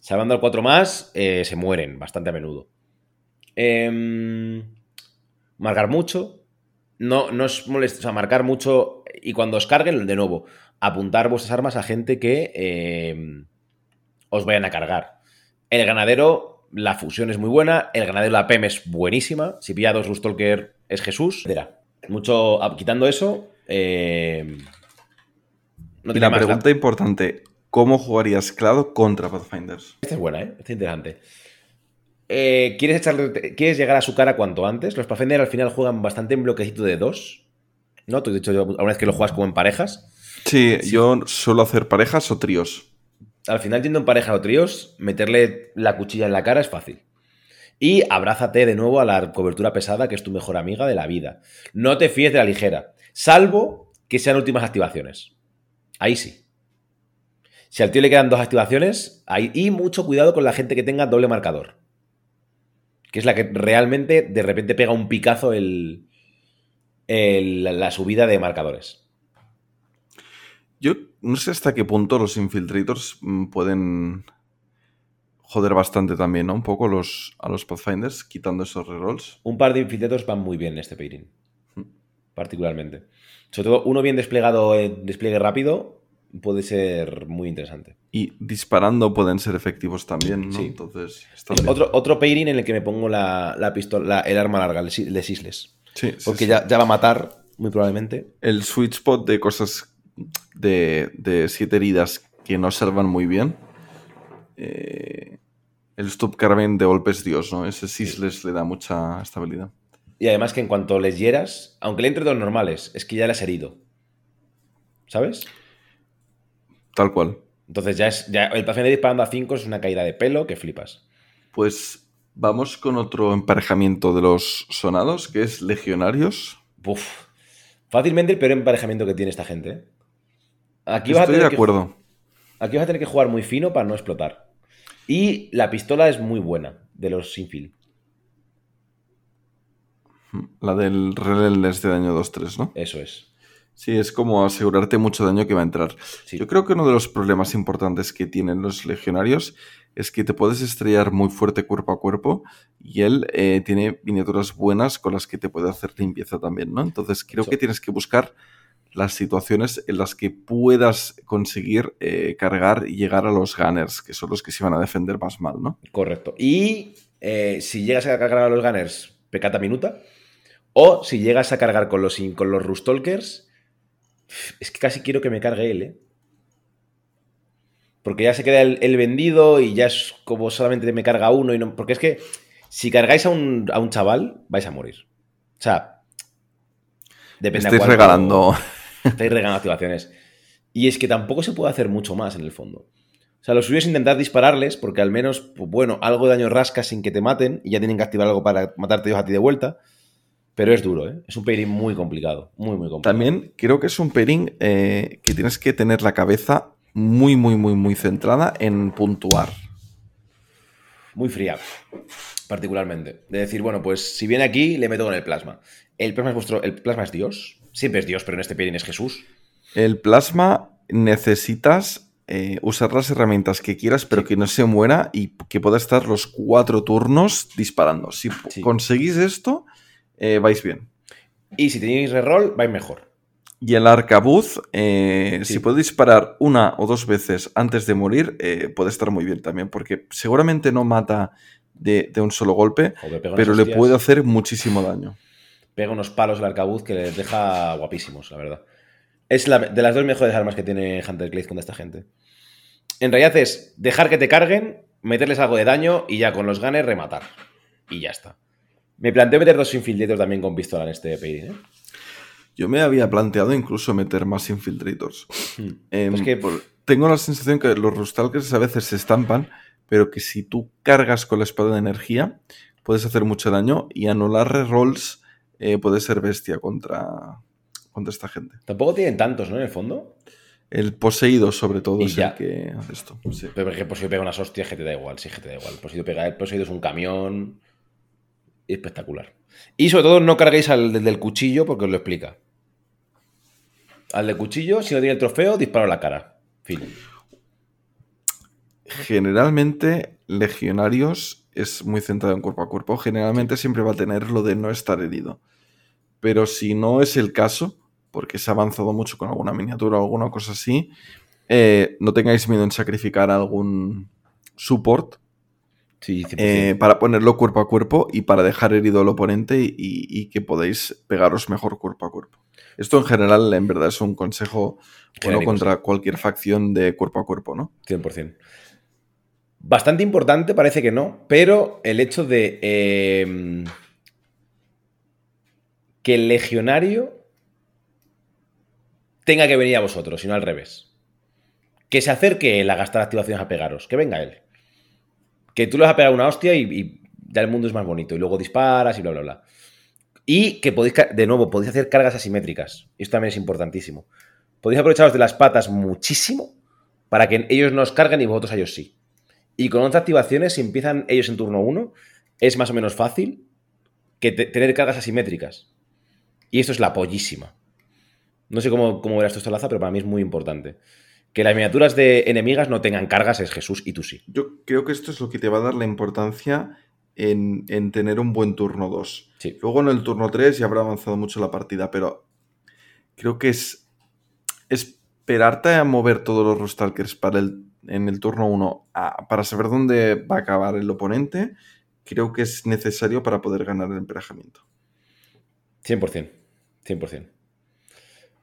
Salvando al 4 más, eh, se mueren bastante a menudo. Em, marcar mucho. No, no es molesto. O sea, marcar mucho. Y cuando os carguen, de nuevo, apuntar vuestras armas a gente que em, os vayan a cargar. El ganadero, la fusión es muy buena. El ganadero, la PM es buenísima. Si pilla dos Rustalker, es Jesús. Mucho. ah, Quitando eso. no y la más. pregunta importante, ¿cómo jugarías Clado contra Pathfinders? Esta es buena, ¿eh? Esta es interesante. Eh, ¿quieres, echarle- ¿Quieres llegar a su cara cuanto antes? Los Pathfinder al final juegan bastante en bloquecito de dos. ¿No? Tú has dicho alguna vez que lo juegas como en parejas. Sí, yo suelo hacer parejas o tríos. Al final, yendo en pareja o tríos, meterle la cuchilla en la cara es fácil. Y abrázate de nuevo a la cobertura pesada, que es tu mejor amiga de la vida. No te fíes de la ligera, salvo que sean últimas activaciones. Ahí sí. Si al tío le quedan dos activaciones, ahí, y mucho cuidado con la gente que tenga doble marcador. Que es la que realmente de repente pega un picazo el, el- la subida de marcadores. Yo no sé hasta qué punto los infiltrators mm, pueden joder bastante también, ¿no? Un poco los, a los Pathfinders, quitando esos rerolls. Un par de infiltratos van muy bien en este pairing. Particularmente. Sobre todo, uno bien desplegado en despliegue rápido puede ser muy interesante. Y disparando pueden ser efectivos también, ¿no? Sí. Entonces, están bien. Otro, otro pairing en el que me pongo la, la pistola, la- el arma larga, el, el de Sisles. Sí, sí, Porque sí. Ya, ya va a matar, muy probablemente. El sweet spot de cosas de, de siete heridas que no salvan muy bien. eh, el Stop Carbine de golpe es Dios, ¿no? Ese Sisles le da mucha estabilidad. Y además que en cuanto les hieras, aunque le entre dos normales, es que ya le has herido. ¿Sabes? Tal cual. Entonces ya es. Ya, el paciente disparando a 5 es una caída de pelo que flipas. Pues vamos con otro emparejamiento de los sonados, que es Legionarios. Uf. Fácilmente el peor emparejamiento que tiene esta gente. ¿eh? Aquí vas a Estoy tener de que acuerdo. Aquí vas a tener que jugar muy fino para no explotar. Y la pistola es muy buena de los Sinfield. La del Relentless de daño 2-3, ¿no? Eso es. Sí, es como asegurarte mucho daño que va a entrar. Sí. Yo creo que uno de los problemas importantes que tienen los legionarios es que te puedes estrellar muy fuerte cuerpo a cuerpo y él eh, tiene miniaturas buenas con las que te puede hacer limpieza también, ¿no? Entonces creo que tienes que buscar las situaciones en las que puedas conseguir eh, cargar y llegar a los gunners, que son los que se van a defender más mal, ¿no? Correcto. Y eh, si llegas a cargar a los Gunners, pecata minuta. O si llegas a cargar con los, con los Rustalkers, es que casi quiero que me cargue él, ¿eh? Porque ya se queda el, el vendido y ya es como solamente me carga uno y no. Porque es que si cargáis a un, a un chaval, vais a morir. O sea. Depende Estáis cuánto- regalando. Estáis regalando activaciones. Y es que tampoco se puede hacer mucho más en el fondo. O sea, lo suyo es intentar dispararles, porque al menos, pues, bueno, algo de daño rasca sin que te maten, y ya tienen que activar algo para matarte ellos a ti de vuelta. Pero es duro, ¿eh? Es un pairing muy complicado. Muy, muy complicado. También creo que es un pairing eh, que tienes que tener la cabeza muy, muy, muy, muy centrada en puntuar. Muy fría. Particularmente. De decir, bueno, pues si viene aquí, le meto con el plasma. El plasma es vuestro. El plasma es Dios. Siempre es Dios, pero en este pairing es Jesús. El plasma necesitas eh, usar las herramientas que quieras, pero Sí. que no se muera y que pueda estar los cuatro turnos disparando. Si Sí. conseguís esto, eh, vais bien. Y si tenéis reroll, vais mejor. Y el arcabuz, eh, Sí. si puede disparar una o dos veces antes de morir, eh, puede estar muy bien también, porque seguramente no mata de, de un solo golpe, Joder, pero le hostias. puede hacer muchísimo daño. pega unos palos al arcabuz que les deja guapísimos, la verdad. Es la, de las dos mejores armas que tiene Hunter Clay contra esta gente. En realidad es dejar que te carguen, meterles algo de daño y ya con los ganes rematar. Y ya está. Me planteo meter dos infiltrators también con pistola en este pairing, ¿eh? Yo me había planteado incluso meter más infiltrators. Em, Es que- por- tengo la sensación que los Rustalkers a veces se estampan, pero que si tú cargas con la espada de energía, puedes hacer mucho daño y anular rerolls eh, puede ser bestia contra, contra esta gente. Tampoco tienen tantos, ¿no? En el fondo. El poseído, sobre todo, Y es ya. el que hace esto. Sí. Pero por si pega unas hostias que te da igual, sí que te da igual. Por si pega, el poseído es un camión. Espectacular. Y sobre todo no carguéis al del, cuchillo porque os lo explica. Al del cuchillo, si no tiene el trofeo, disparo la cara. Fin. Generalmente, legionarios es muy centrado en cuerpo a cuerpo. Generalmente siempre va a tener lo de no estar herido. Pero si no es el caso, porque se ha avanzado mucho con alguna miniatura o alguna cosa así, eh, no tengáis miedo en sacrificar algún support Sí, 100%. eh, para ponerlo cuerpo a cuerpo y para dejar herido al oponente y, y que podáis pegaros mejor cuerpo a cuerpo. Esto en general, en verdad, es un consejo bueno contra cualquier facción de cuerpo a cuerpo, ¿no? 100%. Bastante importante, parece que no, pero el hecho de eh, que el legionario tenga que venir a vosotros, y no al revés. Que se acerque él a gastar activaciones a pegaros, que venga él. Que tú le vas a pegar una hostia y, ya el mundo es más bonito, y luego disparas y bla, bla, bla. Y que podéis, de nuevo, podéis hacer cargas asimétricas. Esto también es importantísimo. Podéis aprovecharos de las patas muchísimo para que ellos no os carguen y vosotros a ellos sí. Y con otras activaciones, si empiezan ellos en turno 1, es más o menos fácil que te- tener cargas asimétricas. Y esto es la pollísima. No sé cómo, cómo verás tú esto, Laza, pero para mí es muy importante. Que las miniaturas de enemigas no tengan cargas es Jesús y tú sí. Yo creo que esto es lo que te va a dar la importancia en, en tener un buen turno 2. Sí. Luego en el turno 3 ya habrá avanzado mucho la partida, pero creo que es esperarte a mover todos los Rustalkers para el, en el turno 1 para saber dónde va a acabar el oponente. Creo que es necesario para poder ganar el emparejamiento. 100%. 100%.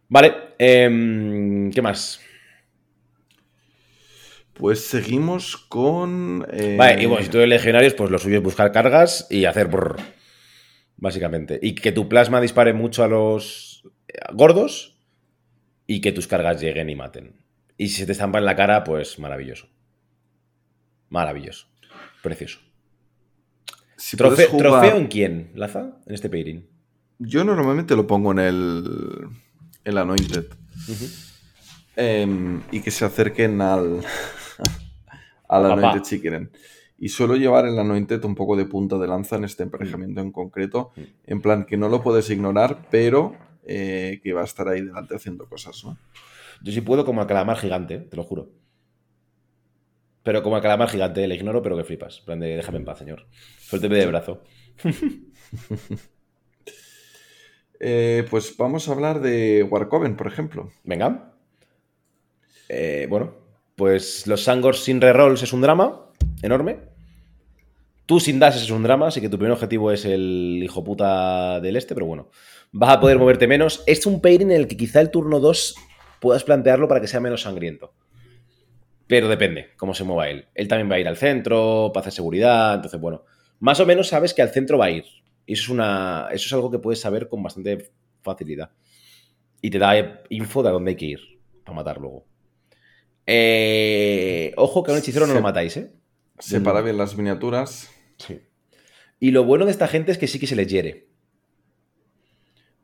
Vale, em, ¿qué más? Pues seguimos con. eh, Vale, y bueno, si tú eres legionarios, pues lo suyo es buscar cargas y hacer brrr, básicamente. Y que tu plasma dispare mucho a los eh, gordos y que tus cargas lleguen y maten. Y si se te estampa en la cara, pues maravilloso. Maravilloso. Precioso. si Trofe- puedes jugar- ¿Trofeo en quién, Laza? En este pairing. Yo normalmente lo pongo en el. El Anointed. Em, y que se acerquen al. Al Papá. Anointed si quieren. Y suelo llevar el Anointed un poco de punta de lanza en este emparejamiento en concreto. Mm. En plan que no lo puedes ignorar, pero eh, que va a estar ahí delante haciendo cosas, ¿no? Yo sí puedo como el calamar gigante, te lo juro. Pero como el calamar gigante, le ignoro, pero que flipas. En plan de, déjame en paz, señor. Suélteme de brazo. [laughs] Eh, pues vamos a hablar de Warcoven, por ejemplo. Venga. Eh, bueno, pues los Sangors sin rerolls es un drama enorme. Tú sin dashes es un drama, así que tu primer objetivo es el hijo puta del este, pero bueno. Vas a poder moverte menos. Es un pairing en el que quizá el turno 2 puedas plantearlo para que sea menos sangriento. Pero depende cómo se mueva él. Él también va a ir al centro, para hacer seguridad. Entonces, bueno, más o menos sabes que al centro va a ir. Y eso es, una, eso es algo que puedes saber con bastante facilidad. Y te da info de a dónde hay que ir para matar luego. Eh, ojo que a un hechicero no lo matáis, ¿eh? Separa bien las miniaturas. Sí. Y lo bueno de esta gente es que sí que se les hiere.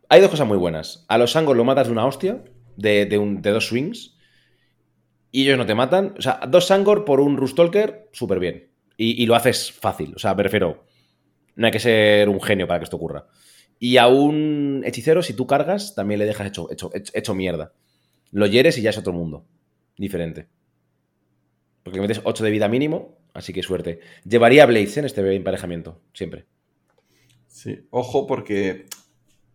Hay dos cosas muy buenas. A los sangos lo matas de una hostia, de, de un- de dos swings, y ellos no te matan. O sea, dos sangor por un Rustolker, súper bien. Y, y lo haces fácil. O sea, me refiero, no hay que ser un genio para que esto ocurra. Y a un hechicero, si tú cargas, también le dejas hecho, hecho, hecho, hecho mierda. Lo hieres y ya es otro mundo. Diferente. Porque metes 8 de vida mínimo, así que suerte. Llevaría Blades ¿eh? en este emparejamiento, siempre. Sí. Ojo, porque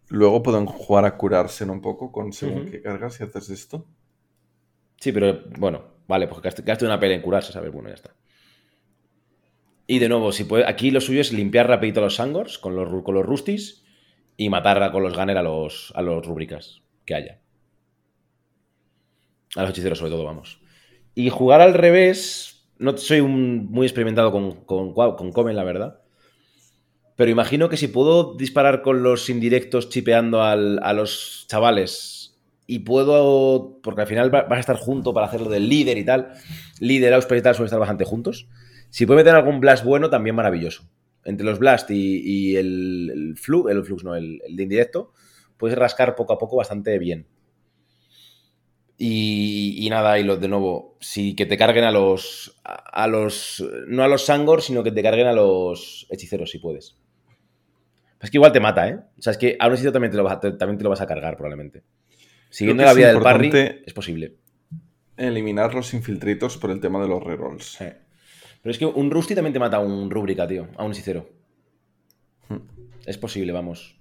luego pueden jugar a curarse un poco con según Ujú. qué cargas y haces esto. Sí, pero bueno, vale, pues gaste, gaste una pela en curarse, ¿sabes? Bueno, ya está. Y de nuevo, si puede, aquí lo suyo es limpiar rapidito a los Sangors con los, con los Rustis y matar a- con los Gunner a los, a los Rubricas que haya. A los hechiceros, sobre todo, vamos. Y jugar al revés, no soy un, muy experimentado con, con, con Coven, la verdad. Pero imagino que si puedo disparar con los indirectos chipeando al- a los chavales y puedo, porque al final va- vas a estar junto para hacerlo del líder y tal, líder, Auspex y tal suelen estar bastante juntos. Si puedo meter algún blast bueno, también maravilloso. Entre los blast y, y el, el flux no, el, el de indirecto, puedes rascar poco a poco bastante bien. Y, y nada, y lo, de nuevo, si que te carguen a los, a, a los, no a los Sangor, sino que te carguen a los hechiceros si puedes. Es que igual te mata, ¿eh? O sea, es que a un hechizo también te lo vas a, te- también te lo vas a cargar probablemente. Siguiendo la vida del parry, es posible. Eliminar los infiltritos por el tema de los rerolls. Sí. Pero es que un Rusty también te mata a un Rúbrica, tío, a un hechicero. Hmm. Es posible, vamos.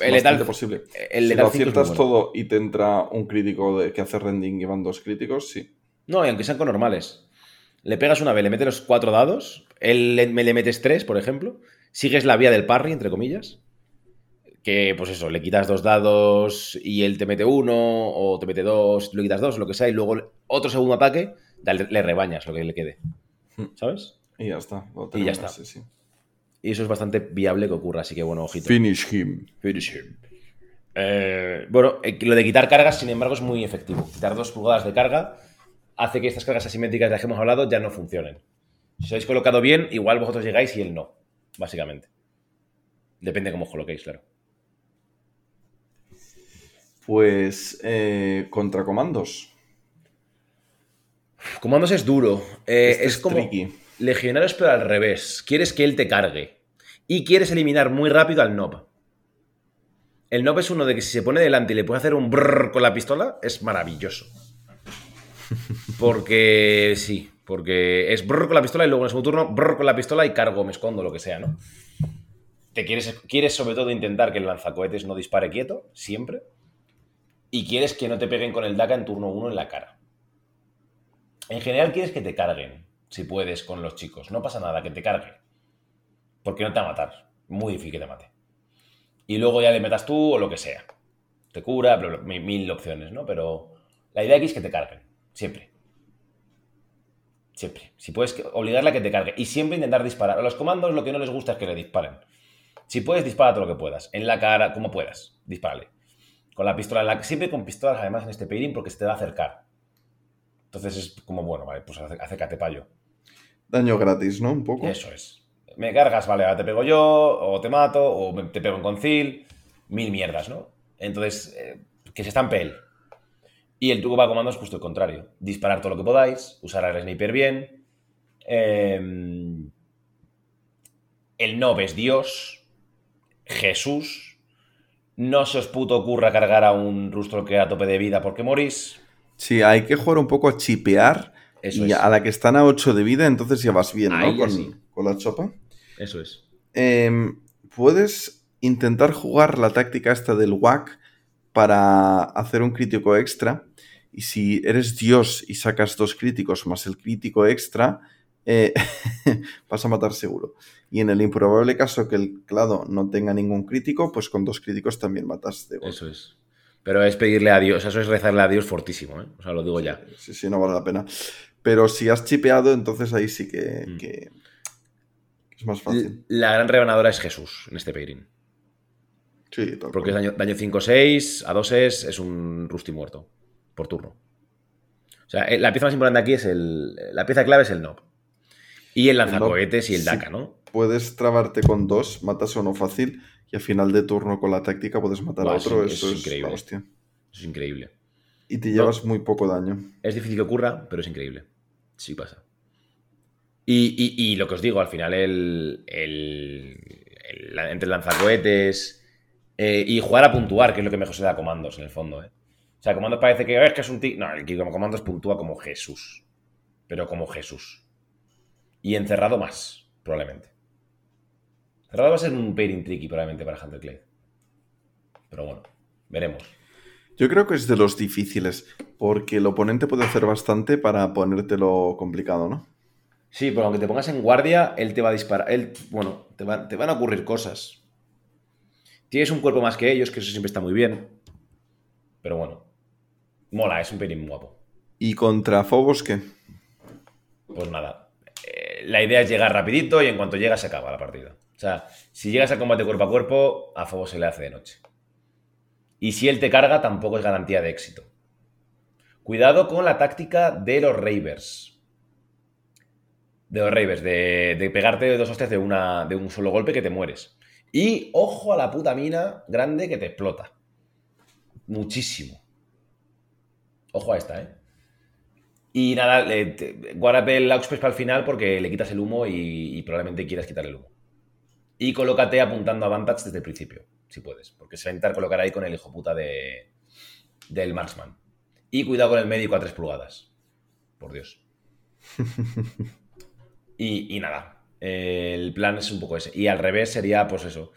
El letal, posible. el si letal lo 5 es muy aciertas bueno. todo y te entra un crítico de, que hace rending y van dos críticos, sí. No, y aunque sean con normales. Le pegas una vez, le metes los cuatro dados, él le, me le metes tres, por ejemplo, sigues la vía del parry, entre comillas, que pues eso, le quitas dos dados y él te mete uno, o te mete dos, le quitas dos, lo que sea, y luego otro segundo ataque, le rebañas lo que le quede. Hmm. ¿Sabes? Y ya está. lo Y ya está. sí, sí. Y eso es bastante viable que ocurra, así que bueno, ojito. Finish him. Finish him. Eh, bueno, eh, lo de quitar cargas, sin embargo, es muy efectivo. Quitar dos pulgadas de carga hace que estas cargas asimétricas de las que hemos hablado ya no funcionen. Si os habéis colocado bien, igual vosotros llegáis y él no, básicamente. Depende de cómo os coloquéis, claro. Pues eh, contra comandos. Comandos es duro. Este es, es como tricky. Legionarios, pero al revés. Quieres que él te cargue. Y quieres eliminar muy rápido al Nob. El Nob es uno de que si se pone delante y le puede hacer un brrr con la pistola, es maravilloso. [laughs] Porque sí, porque es brrr con la pistola y luego en el segundo turno brrr con la pistola y cargo, me escondo, lo que sea, ¿no? Te quieres, quieres sobre todo intentar que el lanzacohetes no dispare quieto, siempre. Y quieres que no te peguen con el DACA en turno 1 en la cara. En general quieres que te carguen, si puedes, con los chicos. No pasa nada, que te cargue. Porque no te va a matar. Muy difícil que te mate. Y luego ya le metas tú o lo que sea. Te cura, mil, opciones, ¿no? Pero la idea aquí es que te carguen. Siempre. Siempre. Si puedes obligarle a que te cargue. Y siempre intentar disparar. A los comandos lo que no les gusta es que le disparen. Si puedes, dispara todo lo que puedas. En la cara, como puedas. Dispárale. Con la pistola la Siempre con pistolas, además, en este pairing, porque se te va a acercar. Entonces es como, bueno, vale, pues acércate payo. Daño gratis, ¿no? Un poco. Eso es. Me cargas, vale, ahora te pego yo, o te mato, o te pego en concil. Mil mierdas, ¿no? Entonces, eh, que se estampe él. Y el truco para comandos es justo el contrario. Disparar todo lo que podáis, usar al sniper bien. eh, el Nob es Dios. Jesús. No se os puto ocurra cargar a un rustro que a tope de vida porque morís. Sí, hay que jugar un poco a chipear. Eso y es. a la que están a 8 de vida, entonces ya vas bien, ¿no? Ahí Con, sí. con la chopa. Eso es. Em, Puedes intentar jugar la táctica esta del whack para hacer un crítico extra. Y si eres Dios y sacas dos críticos más el crítico extra, eh, [laughs] vas a matar seguro. Y en el improbable caso que el clado no tenga ningún crítico, pues con dos críticos también matas de golpe. Eso es. Pero es pedirle a Dios, eso es rezarle a Dios fortísimo, ¿eh? O sea, lo digo ya. Sí, sí, no vale la pena. Pero si has chipeado, entonces ahí sí que, Mm. que es más fácil. La gran rebanadora es Jesús en este pairing. Sí, tal Porque es cual. daño, daño 5-6, a 2 es, es un Rusty muerto. Por turno. O sea, eh, la pieza más importante aquí es el. La pieza clave es el Nob. Y el lanzacohetes y el. DACA, ¿no? Puedes trabarte con dos, matas a uno fácil y a final de turno con la táctica puedes matar a otro. eso Eso, es es, increíble. la hostia. Eso es increíble. Y te llevas muy poco daño. Es difícil que ocurra, pero es increíble. Sí pasa. Y, y- y lo que os digo, al final, el, el- entre lanzacohetes eh, y jugar a puntuar, que es lo que mejor se da a comandos, en el fondo. ¿eh? O sea, comandos parece que "Ah, es que es un tic. No, el que como comandos puntúa como Jesús. Pero como Jesús. Y encerrado más, probablemente. Cerrado va a ser un pairing tricky, probablemente, para Hunter Clay. Pero bueno, veremos. Yo creo que es de los difíciles, porque el oponente puede hacer bastante para ponértelo complicado, ¿no? Sí, pero aunque te pongas en guardia, él te va a disparar. Él, bueno, te, va- te van a ocurrir cosas. Tienes un cuerpo más que ellos, que eso siempre está muy bien. Pero bueno, mola, es un pelín guapo. ¿Y contra Phobos qué? Pues nada, la idea es llegar rapidito y en cuanto llega se acaba la partida. O sea, si llegas al combate cuerpo a cuerpo, a fuego se le hace de noche. Y si él te carga, tampoco es garantía de éxito. Cuidado con la táctica de los Ravers. De los Ravers, de, de pegarte dos hostias de, una, de un solo golpe que te mueres. Y ojo a la puta mina grande que te explota. Muchísimo. Ojo a esta, ¿eh? Y nada, guárdate el Auxpes para el final porque le quitas el humo y, y probablemente quieras quitar el humo. Y colócate apuntando a Vantage desde el principio, si puedes. Porque se va a intentar colocar ahí con el hijo puta de, del Marksman. Y cuidado con el médico a 3 pulgadas. Por Dios. [laughs] Y, y nada. eh, el plan es un poco ese. Y al revés sería, pues eso.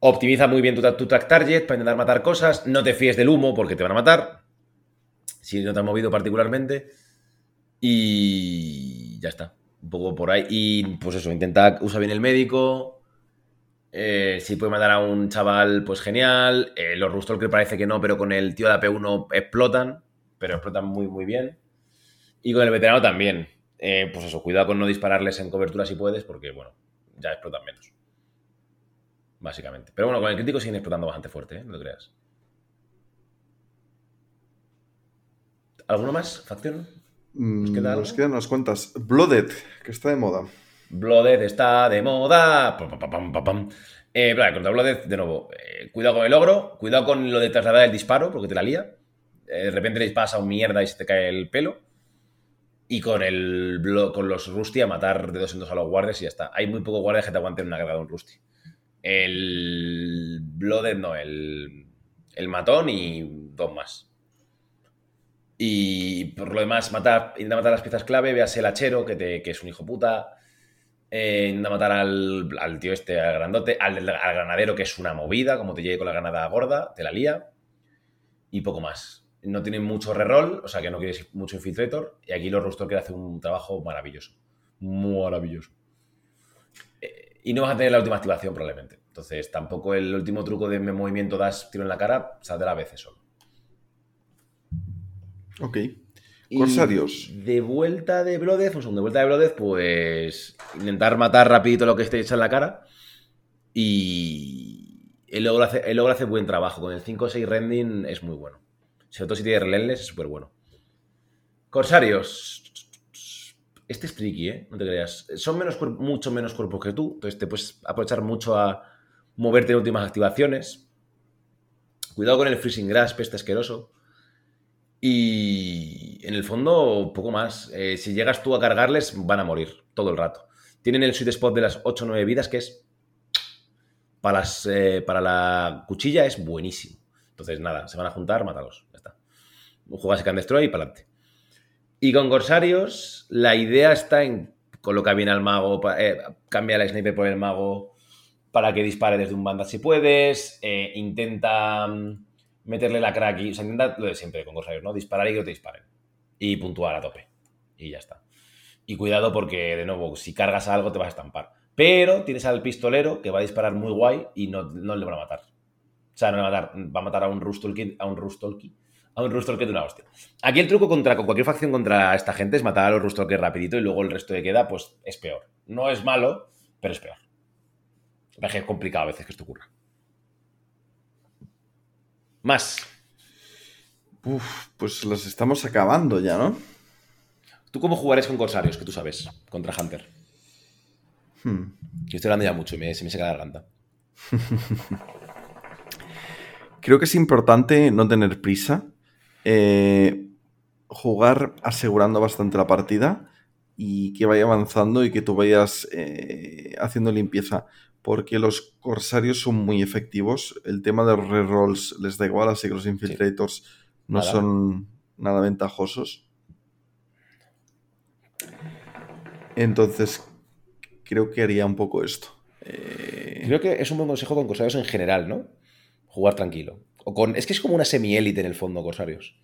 Optimiza muy bien tu, tu track target para intentar matar cosas. No te fíes del humo porque te van a matar. Si no te han movido particularmente. Y ya está. Un poco por ahí. Y pues eso, intenta usar bien el médico. Eh, si puede matar a un chaval, pues genial. Eh, los Rustalker parece que no, pero con el tío de AP1 explotan. Pero explotan muy, muy bien. Y con el veterano también. Eh, pues eso, cuidado con no dispararles en cobertura si puedes, porque bueno, ya explotan menos. Básicamente. Pero bueno, con el crítico siguen explotando bastante fuerte, no te creas. ¿Alguno más? ¿Facción? Mm, queda algo? Nos quedan unas cuantas. Blooded, que está de moda. Blooded está de moda. Pam, pam, pam, pam, pam, pam. Eh, vale, contra Blooded, de nuevo. eh, cuidado con el ogro. Cuidado con lo de trasladar el disparo, porque te la lía. Eh, de repente le disparas a un mierda y se te cae el pelo. Y con el con los Rusty a matar de dos en dos a los guardias y ya está. Hay muy pocos guardias que te aguanten una carga de un Rusty. El Blooded no, el, el matón y dos más. Y por lo demás, matar, intenta matar las piezas clave, veas el hachero, que, te- que es un hijo puta. Eh, intenta matar al, al tío este, al grandote, al, granadero, que es una movida, como te llegue con la granada gorda, te la lía. Y poco más. No tienen mucho reroll, o sea que no quieres mucho infiltrator. Y aquí los Rustalker hacen un trabajo maravilloso. Maravilloso. Eh, y no vas a tener la última activación probablemente. Entonces, tampoco el último truco de movimiento das tiro en la cara saldrá a veces solo. Ok. Y Corsarios. De vuelta de pues de vuelta de Blooded, pues intentar matar rapidito lo que esté hecho en la cara. Y el ogro hace, el ogro hace buen trabajo. Con el 5-6 rending es muy bueno. Sobre todo si tiene relentless, es súper bueno. Corsarios. Este es tricky, ¿eh? No te creas. Son menos mucho menos cuerpos que tú. Entonces te puedes aprovechar mucho a moverte en últimas activaciones. Cuidado con el Freezing Grasp, este asqueroso. Y en el fondo, poco más. Eh, si llegas tú a cargarles, van a morir todo el rato. Tienen el sweet spot de las 8 o 9 vidas, que es. Para, las, eh, para la cuchilla es buenísimo. Entonces, nada, se van a juntar, mátalos. Ya está. Juegas Can Destroy y para adelante. Y con Corsarios, la idea está en colocar bien al mago, eh, cambia la sniper por el mago para que dispare desde un banda si puedes. eh, intenta mm, meterle la crack y. O sea, lo de siempre con Corsarios, ¿no? Disparar y que no te disparen. Y puntuar a tope. Y ya está. Y cuidado porque, de nuevo, si cargas algo te vas a estampar. Pero tienes al pistolero que va a disparar muy guay y no, no le van a matar. O sea, no le va a matar. Va a matar a un Rustolki, a un Rustolki, a un Rustolki de una hostia. Aquí el truco contra con cualquier facción contra esta gente es matar a los Rustolkers rapidito y luego el resto de queda, pues es peor. No es malo, pero es peor. Es complicado a veces que esto ocurra. Más. Uf, pues las estamos acabando ya, ¿no? ¿Tú cómo jugarías con Corsarios, que tú sabes, contra Hunter? Hmm. Yo estoy hablando ya mucho y me, se me seca la garganta. [laughs] Creo que es importante no tener prisa. eh, jugar asegurando bastante la partida y que vaya avanzando y que tú vayas eh, haciendo limpieza. Porque los corsarios son muy efectivos. El tema de los rerolls les da igual, así que los infiltrators no Nada. son nada ventajosos. Entonces, creo que haría un poco esto. Eh, Creo que es un buen consejo con Corsarios en general, ¿no? Jugar tranquilo. O con, es que es como una semi-élite en el fondo, Corsarios.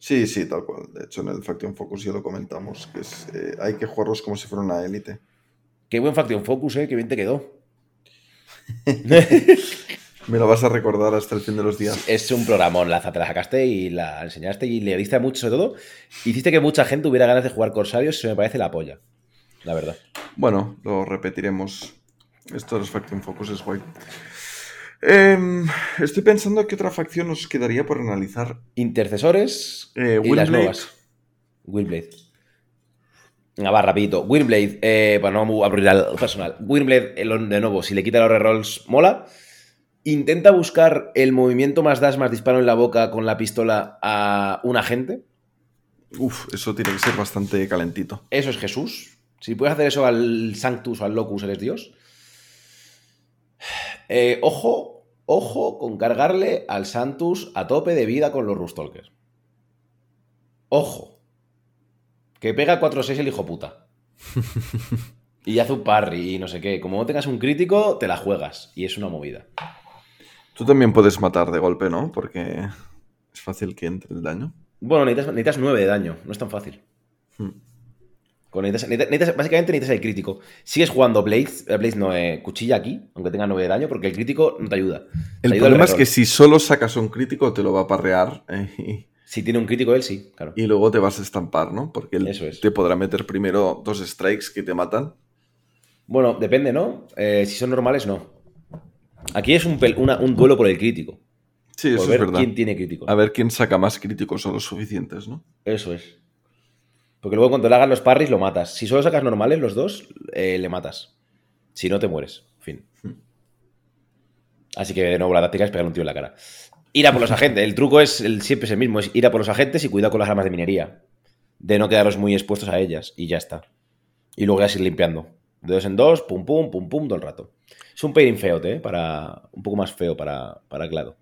Sí, sí, tal cual. De hecho, en el Faction Focus ya lo comentamos, que es, eh, hay que jugarlos como si fuera una élite. Qué buen Faction Focus, ¿eh? Qué bien te quedó. [laughs] Me lo vas a recordar hasta el fin de los días. Es un programón, Laza, te la sacaste y la enseñaste y le diste mucho, sobre todo. Hiciste que mucha gente hubiera ganas de jugar Corsarios, eso me parece la polla. la verdad. Bueno, lo repetiremos. Esto de los Faction Focus es guay. Em, estoy pensando qué otra facción nos quedaría por analizar. Intercesores Eh, y las nuevas. Willblade. Venga, va, rapidito. Willblade, eh, para no abrir al personal. Willblade, eh, de nuevo, si le quita los rerolls, mola. Intenta buscar el movimiento más dash más disparo en la boca con la pistola a un agente. Uf, eso tiene que ser bastante calentito. Eso es Jesús. Si puedes hacer eso al Sanctus o al Locus, eres Dios. Eh, ojo, ojo con cargarle al Santus a tope de vida con los Rustalkers. Ojo. Que pega 4-6 el hijo puta. [laughs] y hace un parry y no sé qué. Como no tengas un crítico, te la juegas. Y es una movida. Tú también puedes matar de golpe, ¿no? Porque es fácil que entre el daño. Bueno, necesitas, necesitas 9 de daño. No es tan fácil. Hmm. Con necesitas- básicamente necesitas el crítico. Sigues jugando Blaze, eh, Blaze no, eh, cuchilla aquí, aunque tenga 9 de daño, porque el crítico no te ayuda. Te El ayuda problema es que si solo sacas un crítico te lo va a parrear [laughs] eh, Si tiene un crítico él, sí, claro. y, luego te vas a estampar, ¿no? Porque él Eso es. te podrá meter primero dos strikes que te matan. Bueno, depende, ¿no? Eh, si son normales, no. Aquí es un, una- un duelo por el crítico. Sí, Por eso es ver verdad. quién tiene crítico. A ver quién saca más críticos o los suficientes, ¿no? Eso es. Porque luego cuando le hagas los parries lo matas. Si solo sacas normales los dos, eh, le matas. Si no, te mueres. Fin. Así que de nuevo la táctica es pegar un tío en la cara. Ir a por los agentes. El truco es el, siempre es el mismo. Es ir a por los agentes y cuidado con las armas de minería. De no quedaros muy expuestos a ellas. Y ya está. Y luego ya ir limpiando. De dos en dos, pum pum, pum pum, todo el rato. Es un pairing feo, ¿eh? Para, un poco más feo para, para Clado.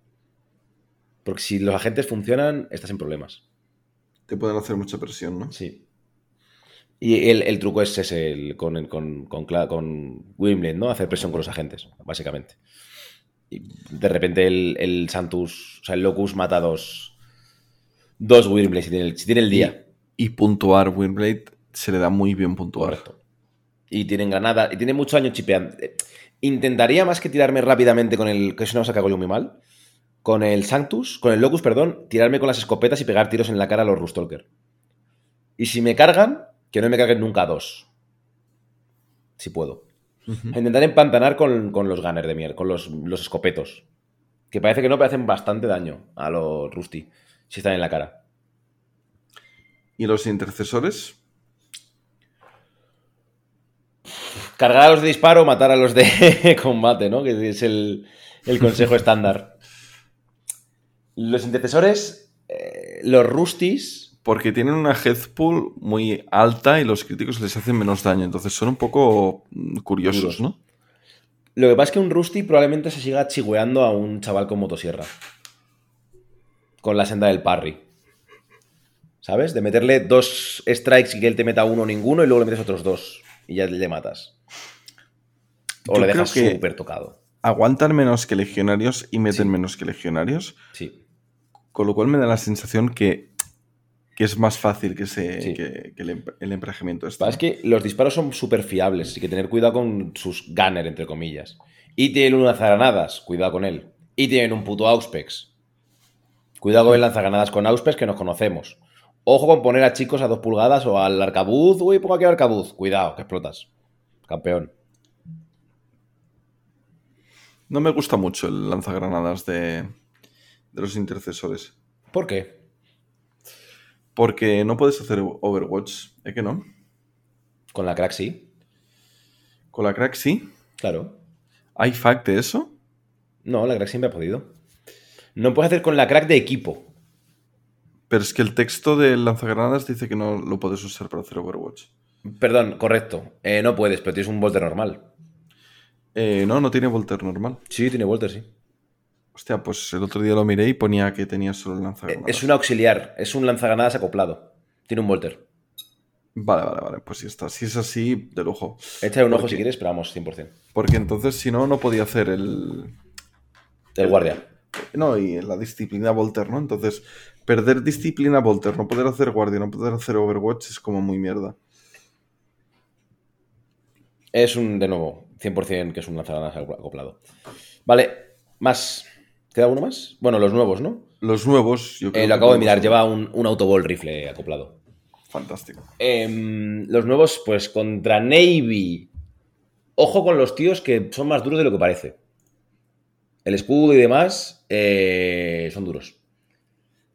Porque si los agentes funcionan, estás en problemas. Te pueden hacer mucha presión, ¿no? Sí. Y el, el truco es ese, el- con, el- con, con, con Wimbledon, ¿no? Hacer presión con los agentes, básicamente. Y de repente el, el Santus, o sea, el Locus mata dos, dos Wimbledon si tiene el, si tiene el día. Y puntuar Windblade se le da muy bien puntuar. Correcto. Y tienen granada, y tiene mucho daño chipeando. Eh, Intentaría más que tirarme rápidamente con el, que es una cosa que hago yo muy mal, con el Sanctus, con el Locus, perdón, tirarme con las escopetas y pegar tiros en la cara a los Rustalker. Y si me cargan, que no me carguen nunca dos. Si puedo. Intentar empantanar con, con los gunners de mierda, con los, los escopetos. Que parece que no, pero hacen bastante daño a los Rusty, si están en la cara. ¿Y los intercesores? Cargar a los de disparo, matar a los de [laughs] combate, ¿no? Que es el, el [laughs] consejo estándar. Los intercesores, eh, los Rustis, Porque tienen una health pool muy alta y los críticos les hacen menos daño. Entonces son un poco mm, curiosos. ¿no? Lo que pasa es que un Rusty probablemente se siga chigüeando a un chaval con motosierra. Con la senda del parry. ¿Sabes? De meterle dos strikes y que él te meta uno o ninguno y luego le metes otros dos. Y ya le matas. O Yo le dejas súper tocado. Aguantan menos que legionarios y meten Sí. menos que legionarios. Sí. Con lo cual me da la sensación que, que es más fácil que, se, Sí. que, que el, el emparejamiento este. es que los disparos son súper fiables. Hay que tener cuidado con sus gunner, entre comillas. Y tienen un lanzagranadas. Cuidado con él. Y tienen un puto Auspex. Cuidado con el lanzagranadas con Auspex que nos conocemos. Ojo con poner a chicos a dos pulgadas o al arcabuz. Uy, pongo aquí al arcabuz. Cuidado, que explotas. Campeón. No me gusta mucho el lanzagranadas de, de los intercesores. ¿Por qué? Porque no puedes hacer Overwatch, ¿eh que no? Con la crack sí. Con la crack sí. Claro. ¿Hay fact de eso? No, la crack siempre ha podido. No puedes hacer con la crack de equipo. Pero es que el texto del lanzagranadas dice que no lo puedes usar para hacer Overwatch. Perdón, correcto. Eh, no puedes, pero tienes un volter normal. Eh, no, no tiene volter normal. Sí, tiene volter, sí. Hostia, pues el otro día lo miré y ponía que tenía solo el Eh, lanzagranadas. Es un auxiliar, es un lanzagranadas acoplado. Tiene un volter. Vale, vale, vale. Pues ya está. Si es así, de lujo. Échale un ojo si quieres, pero vamos, 100%. Porque entonces, si no, no podía hacer el. El guardia. No, y la disciplina Volter, ¿no? Entonces, perder disciplina Volter, no poder hacer guardia, no poder hacer Overwatch es como muy mierda. Es un, de nuevo, 100% que es un lanzagranadas acoplado. Vale, más. ¿Queda alguno más? Bueno, los nuevos, ¿no? Los nuevos, yo creo Eh, lo que acabo de mirar, lleva un, un autoball rifle acoplado. Fantástico. Em, los nuevos, pues contra Navy. Ojo con los tíos que son más duros de lo que parece. El escudo y demás eh, son duros.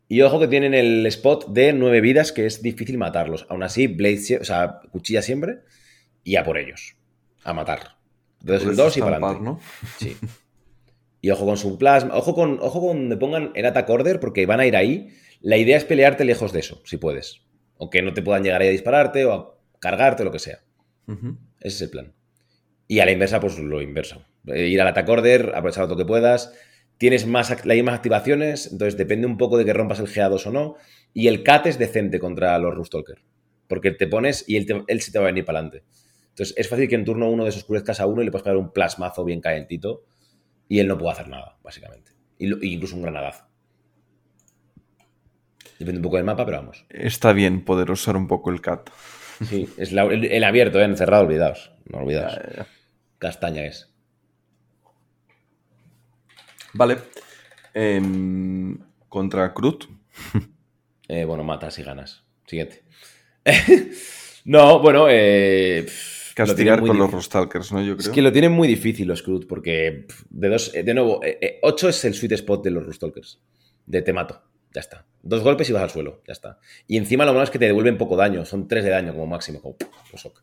Y ojo que tienen el spot de nueve vidas, que es difícil matarlos. Aún así, Blade, o sea, cuchilla siempre y a por ellos. A matar. De dos en Puedes dos y para adelante. ¿no? Sí. [laughs] Y ojo con su plasma. Ojo con, ojo con donde pongan el attack order, porque van a ir ahí. La idea es pelearte lejos de eso, si puedes. O que no te puedan llegar ahí a dispararte o a cargarte, lo que sea. Ese es el plan. Y a la inversa, pues lo inverso. Eh, Ir al attack order, aprovechar lo que puedas. Tienes más, hay más activaciones, entonces depende un poco de que rompas el GA2 o no. Y el CAT es decente contra los Rustalker. Porque te pones y él, te- él se te va a venir para adelante. Entonces es fácil que en turno uno desoscurezcas a uno y le puedas pegar un plasmazo bien calentito. Y él no puede hacer nada, básicamente. Y lo- incluso un granadazo. Depende un poco del mapa, pero vamos. Está bien poder usar un poco el cat. Sí, es la- el, el abierto, ¿eh? encerrado, olvidaos. No olvidaos. Ya, ya, ya. Castaña es. Vale. Em, contra Crut. Eh, bueno, matas y ganas. Siguiente. [laughs] no, bueno, eh, lo Castigar con los difícil. Rustalkers, ¿no? Yo Es creo. que lo tienen muy difícil los Crud, porque de dos, eh, de nuevo, 8 es el sweet spot de los Rustalkers. De te mato, ya está. Dos golpes y vas al suelo, ya está. Y encima lo malo es que te devuelven poco daño, son 3 de daño como máximo, como pues ok.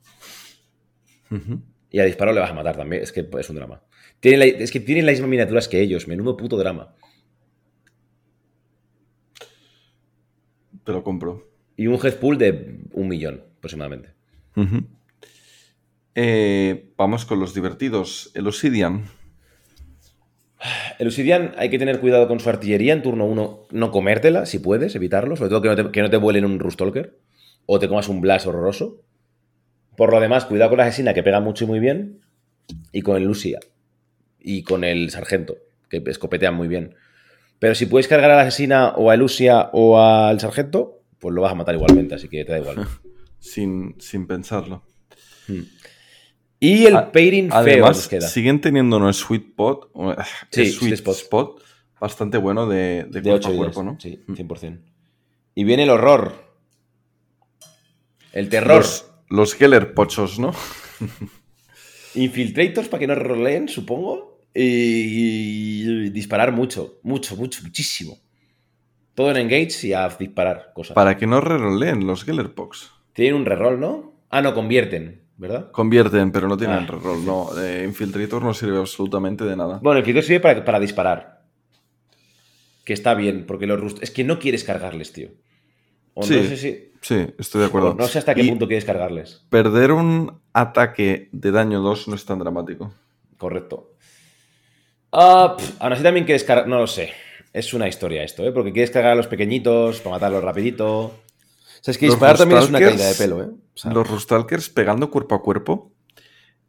Ujú. Y a disparo le vas a matar también, es que es un drama. Tienen la- es que tienen las mismas miniaturas que ellos, menudo puto drama. Te lo compro. Y un head pool de un millón, aproximadamente. Eh, vamos con los divertidos. El Obsidian. El Obsidian hay que tener cuidado con su artillería en turno 1, no comértela, si puedes, evitarlo, sobre todo que no te, que no te vuelen un Rustalker o te comas un Blast horroroso. Por lo demás, cuidado con la asesina que pega mucho y muy bien, y con el Lucia y con el Sargento, que escopetean muy bien. Pero si puedes cargar a la asesina o a Lucia o al Sargento, pues lo vas a matar igualmente, así que te da igual. [laughs] Sin, sin pensarlo. Y el A- pairing feo Además, nos queda. siguen teniendo un sweet pot, un- Sí, sweet spot. spot. bastante bueno de, de De cuerpo 8 a cuerpo, ¿no? Sí, Mm. 100%. Y viene el horror. El terror. Los, los Geller pochos, ¿no? [laughs] Infiltrators para que no roleen, supongo. Y, y disparar mucho, mucho, mucho, muchísimo. Todo en engage y a disparar cosas. Para que no reroleen los Geller Pox. Tienen un reroll, ¿no? Ah, no, convierten, ¿verdad? Convierten, pero no tienen Ah, reroll. No, eh, Infiltrator no sirve absolutamente de nada. Bueno, el infiltrador sirve para, para disparar. Que está bien, porque los rust... Es que no quieres cargarles, tío. O Sí, no sé si... Sí, estoy de acuerdo. o no sé hasta qué Y punto quieres cargarles. Perder un ataque de daño 2 no es tan dramático. Correcto. Pf, aún así también quieres cargar. No lo sé. Es una historia esto, ¿eh? Porque quieres cargar a los pequeñitos para matarlos rapidito. O sea, es que Los disparar también es una Rustalkers- caída de pelo, ¿eh? O sea, Los Rustalkers pegando cuerpo a cuerpo,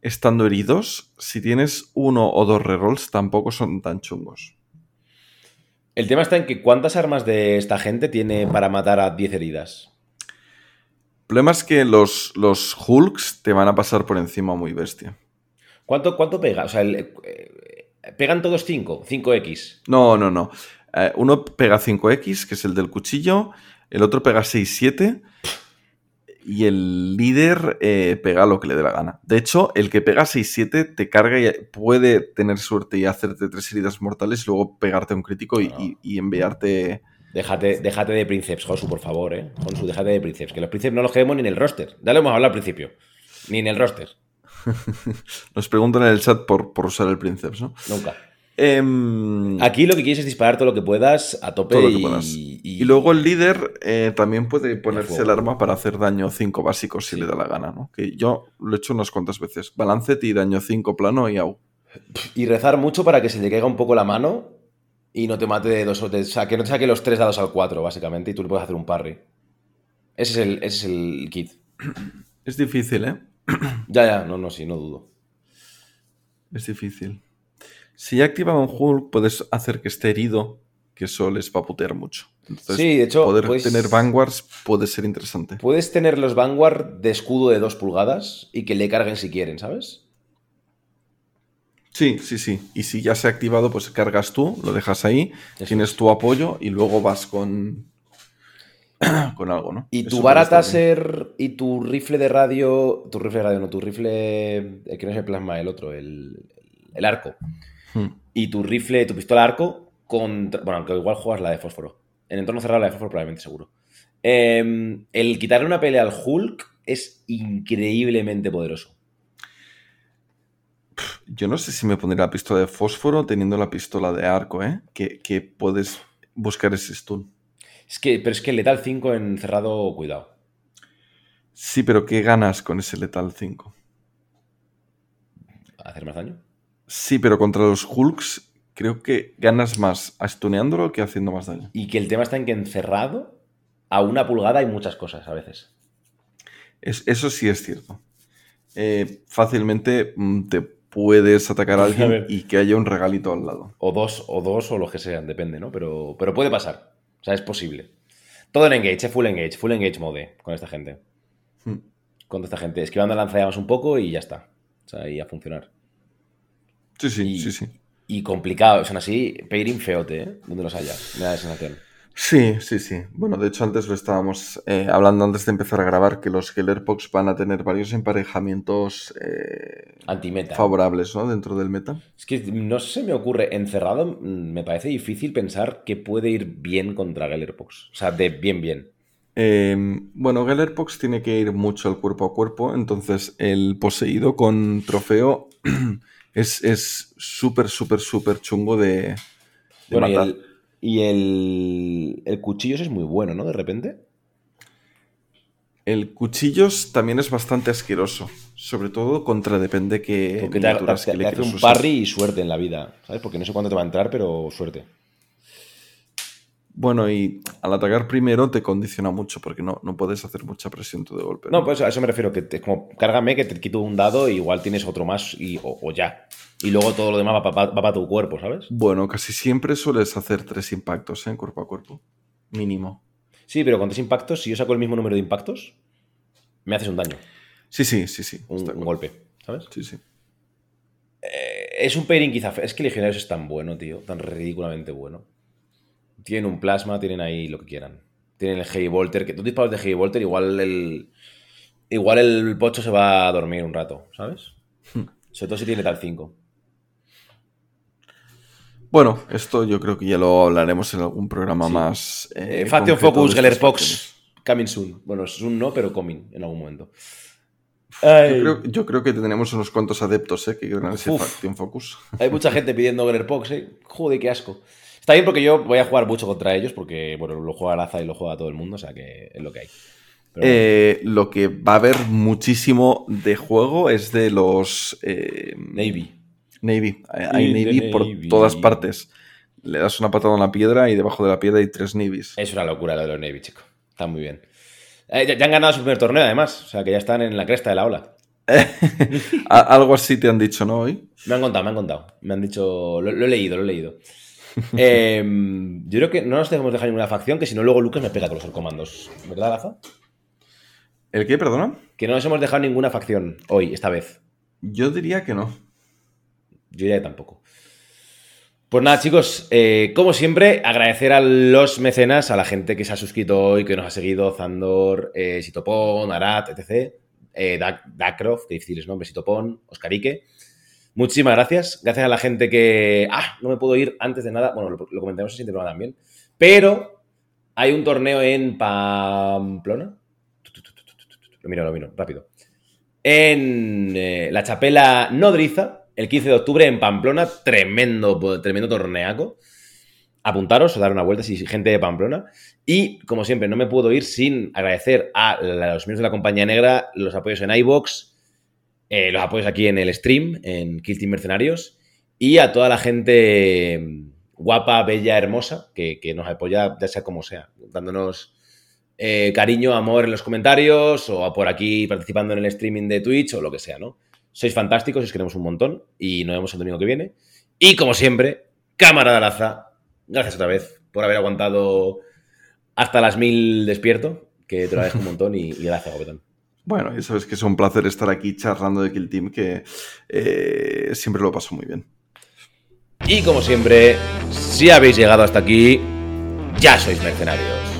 estando heridos, si tienes uno o dos rerolls, tampoco son tan chungos. El tema está en que cuántas armas de esta gente tiene para matar a 10 heridas. El problema es que los, los Hulks te van a pasar por encima muy bestia. ¿Cuánto, cuánto pega? O sea, el- eh, ¿pegan todos 5? 5X. No, no, no. Eh, uno pega 5X, que es el del cuchillo, el otro pega 6-7 y el líder eh, pega lo que le dé la gana. De hecho, el que pega 6-7 te carga y puede tener suerte y hacerte tres heridas mortales y luego pegarte un crítico y, No. y- y enviarte... Déjate, déjate de Princeps, Josu, por favor, ¿eh? Josu, déjate de Princeps. Que los Princeps no los queremos ni en el roster. Ya lo hemos hablado al principio. Ni en el roster. [laughs] Nos preguntan en el chat por, por usar el Princeps, ¿no? Nunca. Em, Aquí lo que quieres es disparar todo lo que puedas a tope Todo lo que y, puedas. y- Y luego el líder eh, también puede ponerse el arma para hacer daño 5 básicos si Sí. le da la gana, ¿no? Que yo lo he hecho unas cuantas veces. Balancet y daño 5 plano y au. y rezar mucho para que se le caiga un poco la mano y no te mate de dos o te- o sea, que no te saque los tres dados al 4, básicamente, y tú le puedes hacer un parry. Ese es el, ese es el kit. Es difícil, ¿eh? Ya, ya, no, no, sí, no dudo. Es difícil. Si ya activado un Hulk, puedes hacer que esté herido, que eso les va a putear mucho. Entonces, Sí, de hecho, poder pues- tener Vanguards puede ser interesante. Puedes tener los Vanguard de escudo de 2 pulgadas y que le carguen si quieren, ¿sabes? Sí, sí, sí. Y si ya se ha activado, pues cargas tú, lo dejas ahí, Eso tienes es. tu apoyo y luego vas con, [clears throat] con algo, ¿no? Y tu vara taser y tu rifle de radio. Tu rifle de radio, no, tu rifle. El que no es el plasma, el otro, el, el arco. Hmm. Y tu rifle, tu pistola arco contra. Bueno, aunque igual juegas la de fósforo. En entorno cerrado la de fósforo, probablemente seguro. Eh, el quitarle una pelea al Hulk es increíblemente poderoso. Yo no sé si me pondría la pistola de fósforo teniendo la pistola de arco, ¿eh? Que, que puedes buscar ese stun. Es que, pero es que el Letal 5 en cerrado, cuidado. Sí, pero ¿qué ganas con ese Letal 5? ¿Hacer más daño? Sí, pero contra los Hulks creo que ganas más stuneándolo que haciendo más daño. Y que el tema está en que encerrado a una pulgada hay muchas cosas a veces. Es- eso sí es cierto. Eh, fácilmente mm, te puedes atacar a [laughs] alguien y que haya un regalito al lado. O dos, o dos, o lo que sean, depende, ¿no? Pero, pero puede pasar. O sea, es posible. Todo en engage, eh, full engage, full engage mode con esta gente. Hmm. Con esta gente. Esquivando lanzallamas un poco y ya está. O sea, y a funcionar. Sí, sí, Y- sí, sí. Y complicado, son así, pairing feote, ¿eh? Donde los haya. Me da la sensación. Sí, sí, sí. Bueno, de hecho antes lo estábamos eh, hablando antes de empezar a grabar, que los Gellerpox van a tener varios emparejamientos eh, Anti-meta. favorables, ¿no? Dentro del meta. Es que no se me ocurre, encerrado, mm, me parece difícil pensar que puede ir bien contra Gellerpox. O sea, de bien, bien. Eh, bueno, Gellerpox tiene que ir mucho al cuerpo a cuerpo, entonces el poseído con trofeo [clears throat] es es súper, súper, súper chungo de, de Bueno, y, el, y el, el cuchillos es muy bueno, ¿no? De repente. El cuchillos también es bastante asqueroso, sobre todo contra depende que Porque te, te- que te le hace un parry y suerte en la vida, ¿sabes? Porque no sé cuándo te va a entrar, pero suerte. Bueno, y al atacar primero te condiciona mucho porque no, no puedes hacer mucha presión tú de golpe. No, pues a eso me refiero, que te- es como, cárgame, que te quito un dado y igual tienes otro más y, o, o ya. Y luego todo lo demás va para tu cuerpo, ¿sabes? Bueno, casi siempre sueles hacer tres impactos, ¿eh? Cuerpo a cuerpo. Mínimo. Sí, pero con tres impactos, si yo saco el mismo número de impactos, me haces un daño, Sí, sí, sí, sí. un, golpe, ¿sabes? Sí, sí. Eh, es un pairing quizá. Es que Legionarios es tan bueno, tío. Tan ridículamente bueno. Tienen un plasma, tienen ahí lo que quieran. Tienen el Heavy Volter. Que tú disparos de Heavy Volter, igual el. Igual el pocho se va a dormir un rato, ¿sabes? Hmm. Sobre todo si tiene tal 5. Bueno, esto yo creo que ya lo hablaremos en algún programa Sí. más. eh, Faction concreto Focus, Geller Fox. Coming soon. Bueno, soon no, pero coming en algún momento. Yo creo, yo creo que tenemos unos cuantos adeptos eh, que quieran ese. Faction Focus. Hay mucha [laughs] gente pidiendo Geller Fox, ¿eh? Joder, qué asco. Está bien porque yo voy a jugar mucho contra ellos, porque, bueno, lo juega Laza y lo juega todo el mundo, o sea que es lo que hay. Pero. Eh, lo que va a haber muchísimo de juego es de los eh, Navy. Navy. Hay, hay Navy por Navy. todas partes. Le das una patada en la piedra y debajo de la piedra hay tres Navies. Es una locura lo de los Navy, chico. Está muy bien. Eh, ya, ya han ganado su primer torneo, además. O sea, que ya están en la cresta de la ola. [laughs] A- Algo así te han dicho, ¿no? Hoy. Me han contado, me han contado. Me han dicho. Lo, lo he leído, lo he leído. [laughs] Eh, yo creo que no nos debemos dejar ninguna facción, que si no, luego Lucas me pega con los comandos. ¿Verdad, Laza? ¿El qué, perdona? Que no nos hemos dejado ninguna facción hoy, esta vez. Yo diría que no. Yo diría que tampoco. Pues nada, chicos, eh, como siempre, agradecer a los mecenas, a la gente que se ha suscrito hoy, que nos ha seguido, Zandor, eh, Sitopón, Arat, etc. Eh, Dakrof, que difíciles nombres, Sitopón, Oscarique. Muchísimas gracias. Gracias a la gente que. Ah, no me puedo ir antes de nada. Bueno, lo, lo comentaremos en siguiente también. Pero hay un torneo en Pamplona. Lo miro, lo miro, rápido. En eh, la Chapela Nodriza, el 15 de octubre en Pamplona. Tremendo, tremendo torneaco. Apuntaros o dar una vuelta si gente de Pamplona. Y, como siempre, no me puedo ir sin agradecer a los miembros de la compañía negra los apoyos en iBox, eh, los apoyos aquí en el stream, en Kill Team Mercenarios, y a toda la gente mm, guapa, bella, hermosa, que, nos apoya ya sea como sea, dándonos eh, cariño, amor en los comentarios, o por aquí participando en el streaming de Twitch, o lo que sea, ¿no? Sois fantásticos, os queremos un montón, y nos vemos el domingo que viene. Y, como siempre, camarada Laza, gracias otra vez por haber aguantado hasta las mil despierto, que te lo agradezco un montón, y, y gracias, Gopetón. Bueno, ya sabes que es un placer estar aquí charlando de Kill Team, que eh, siempre lo paso muy bien. Y como siempre, si habéis llegado hasta aquí, ya sois mercenarios.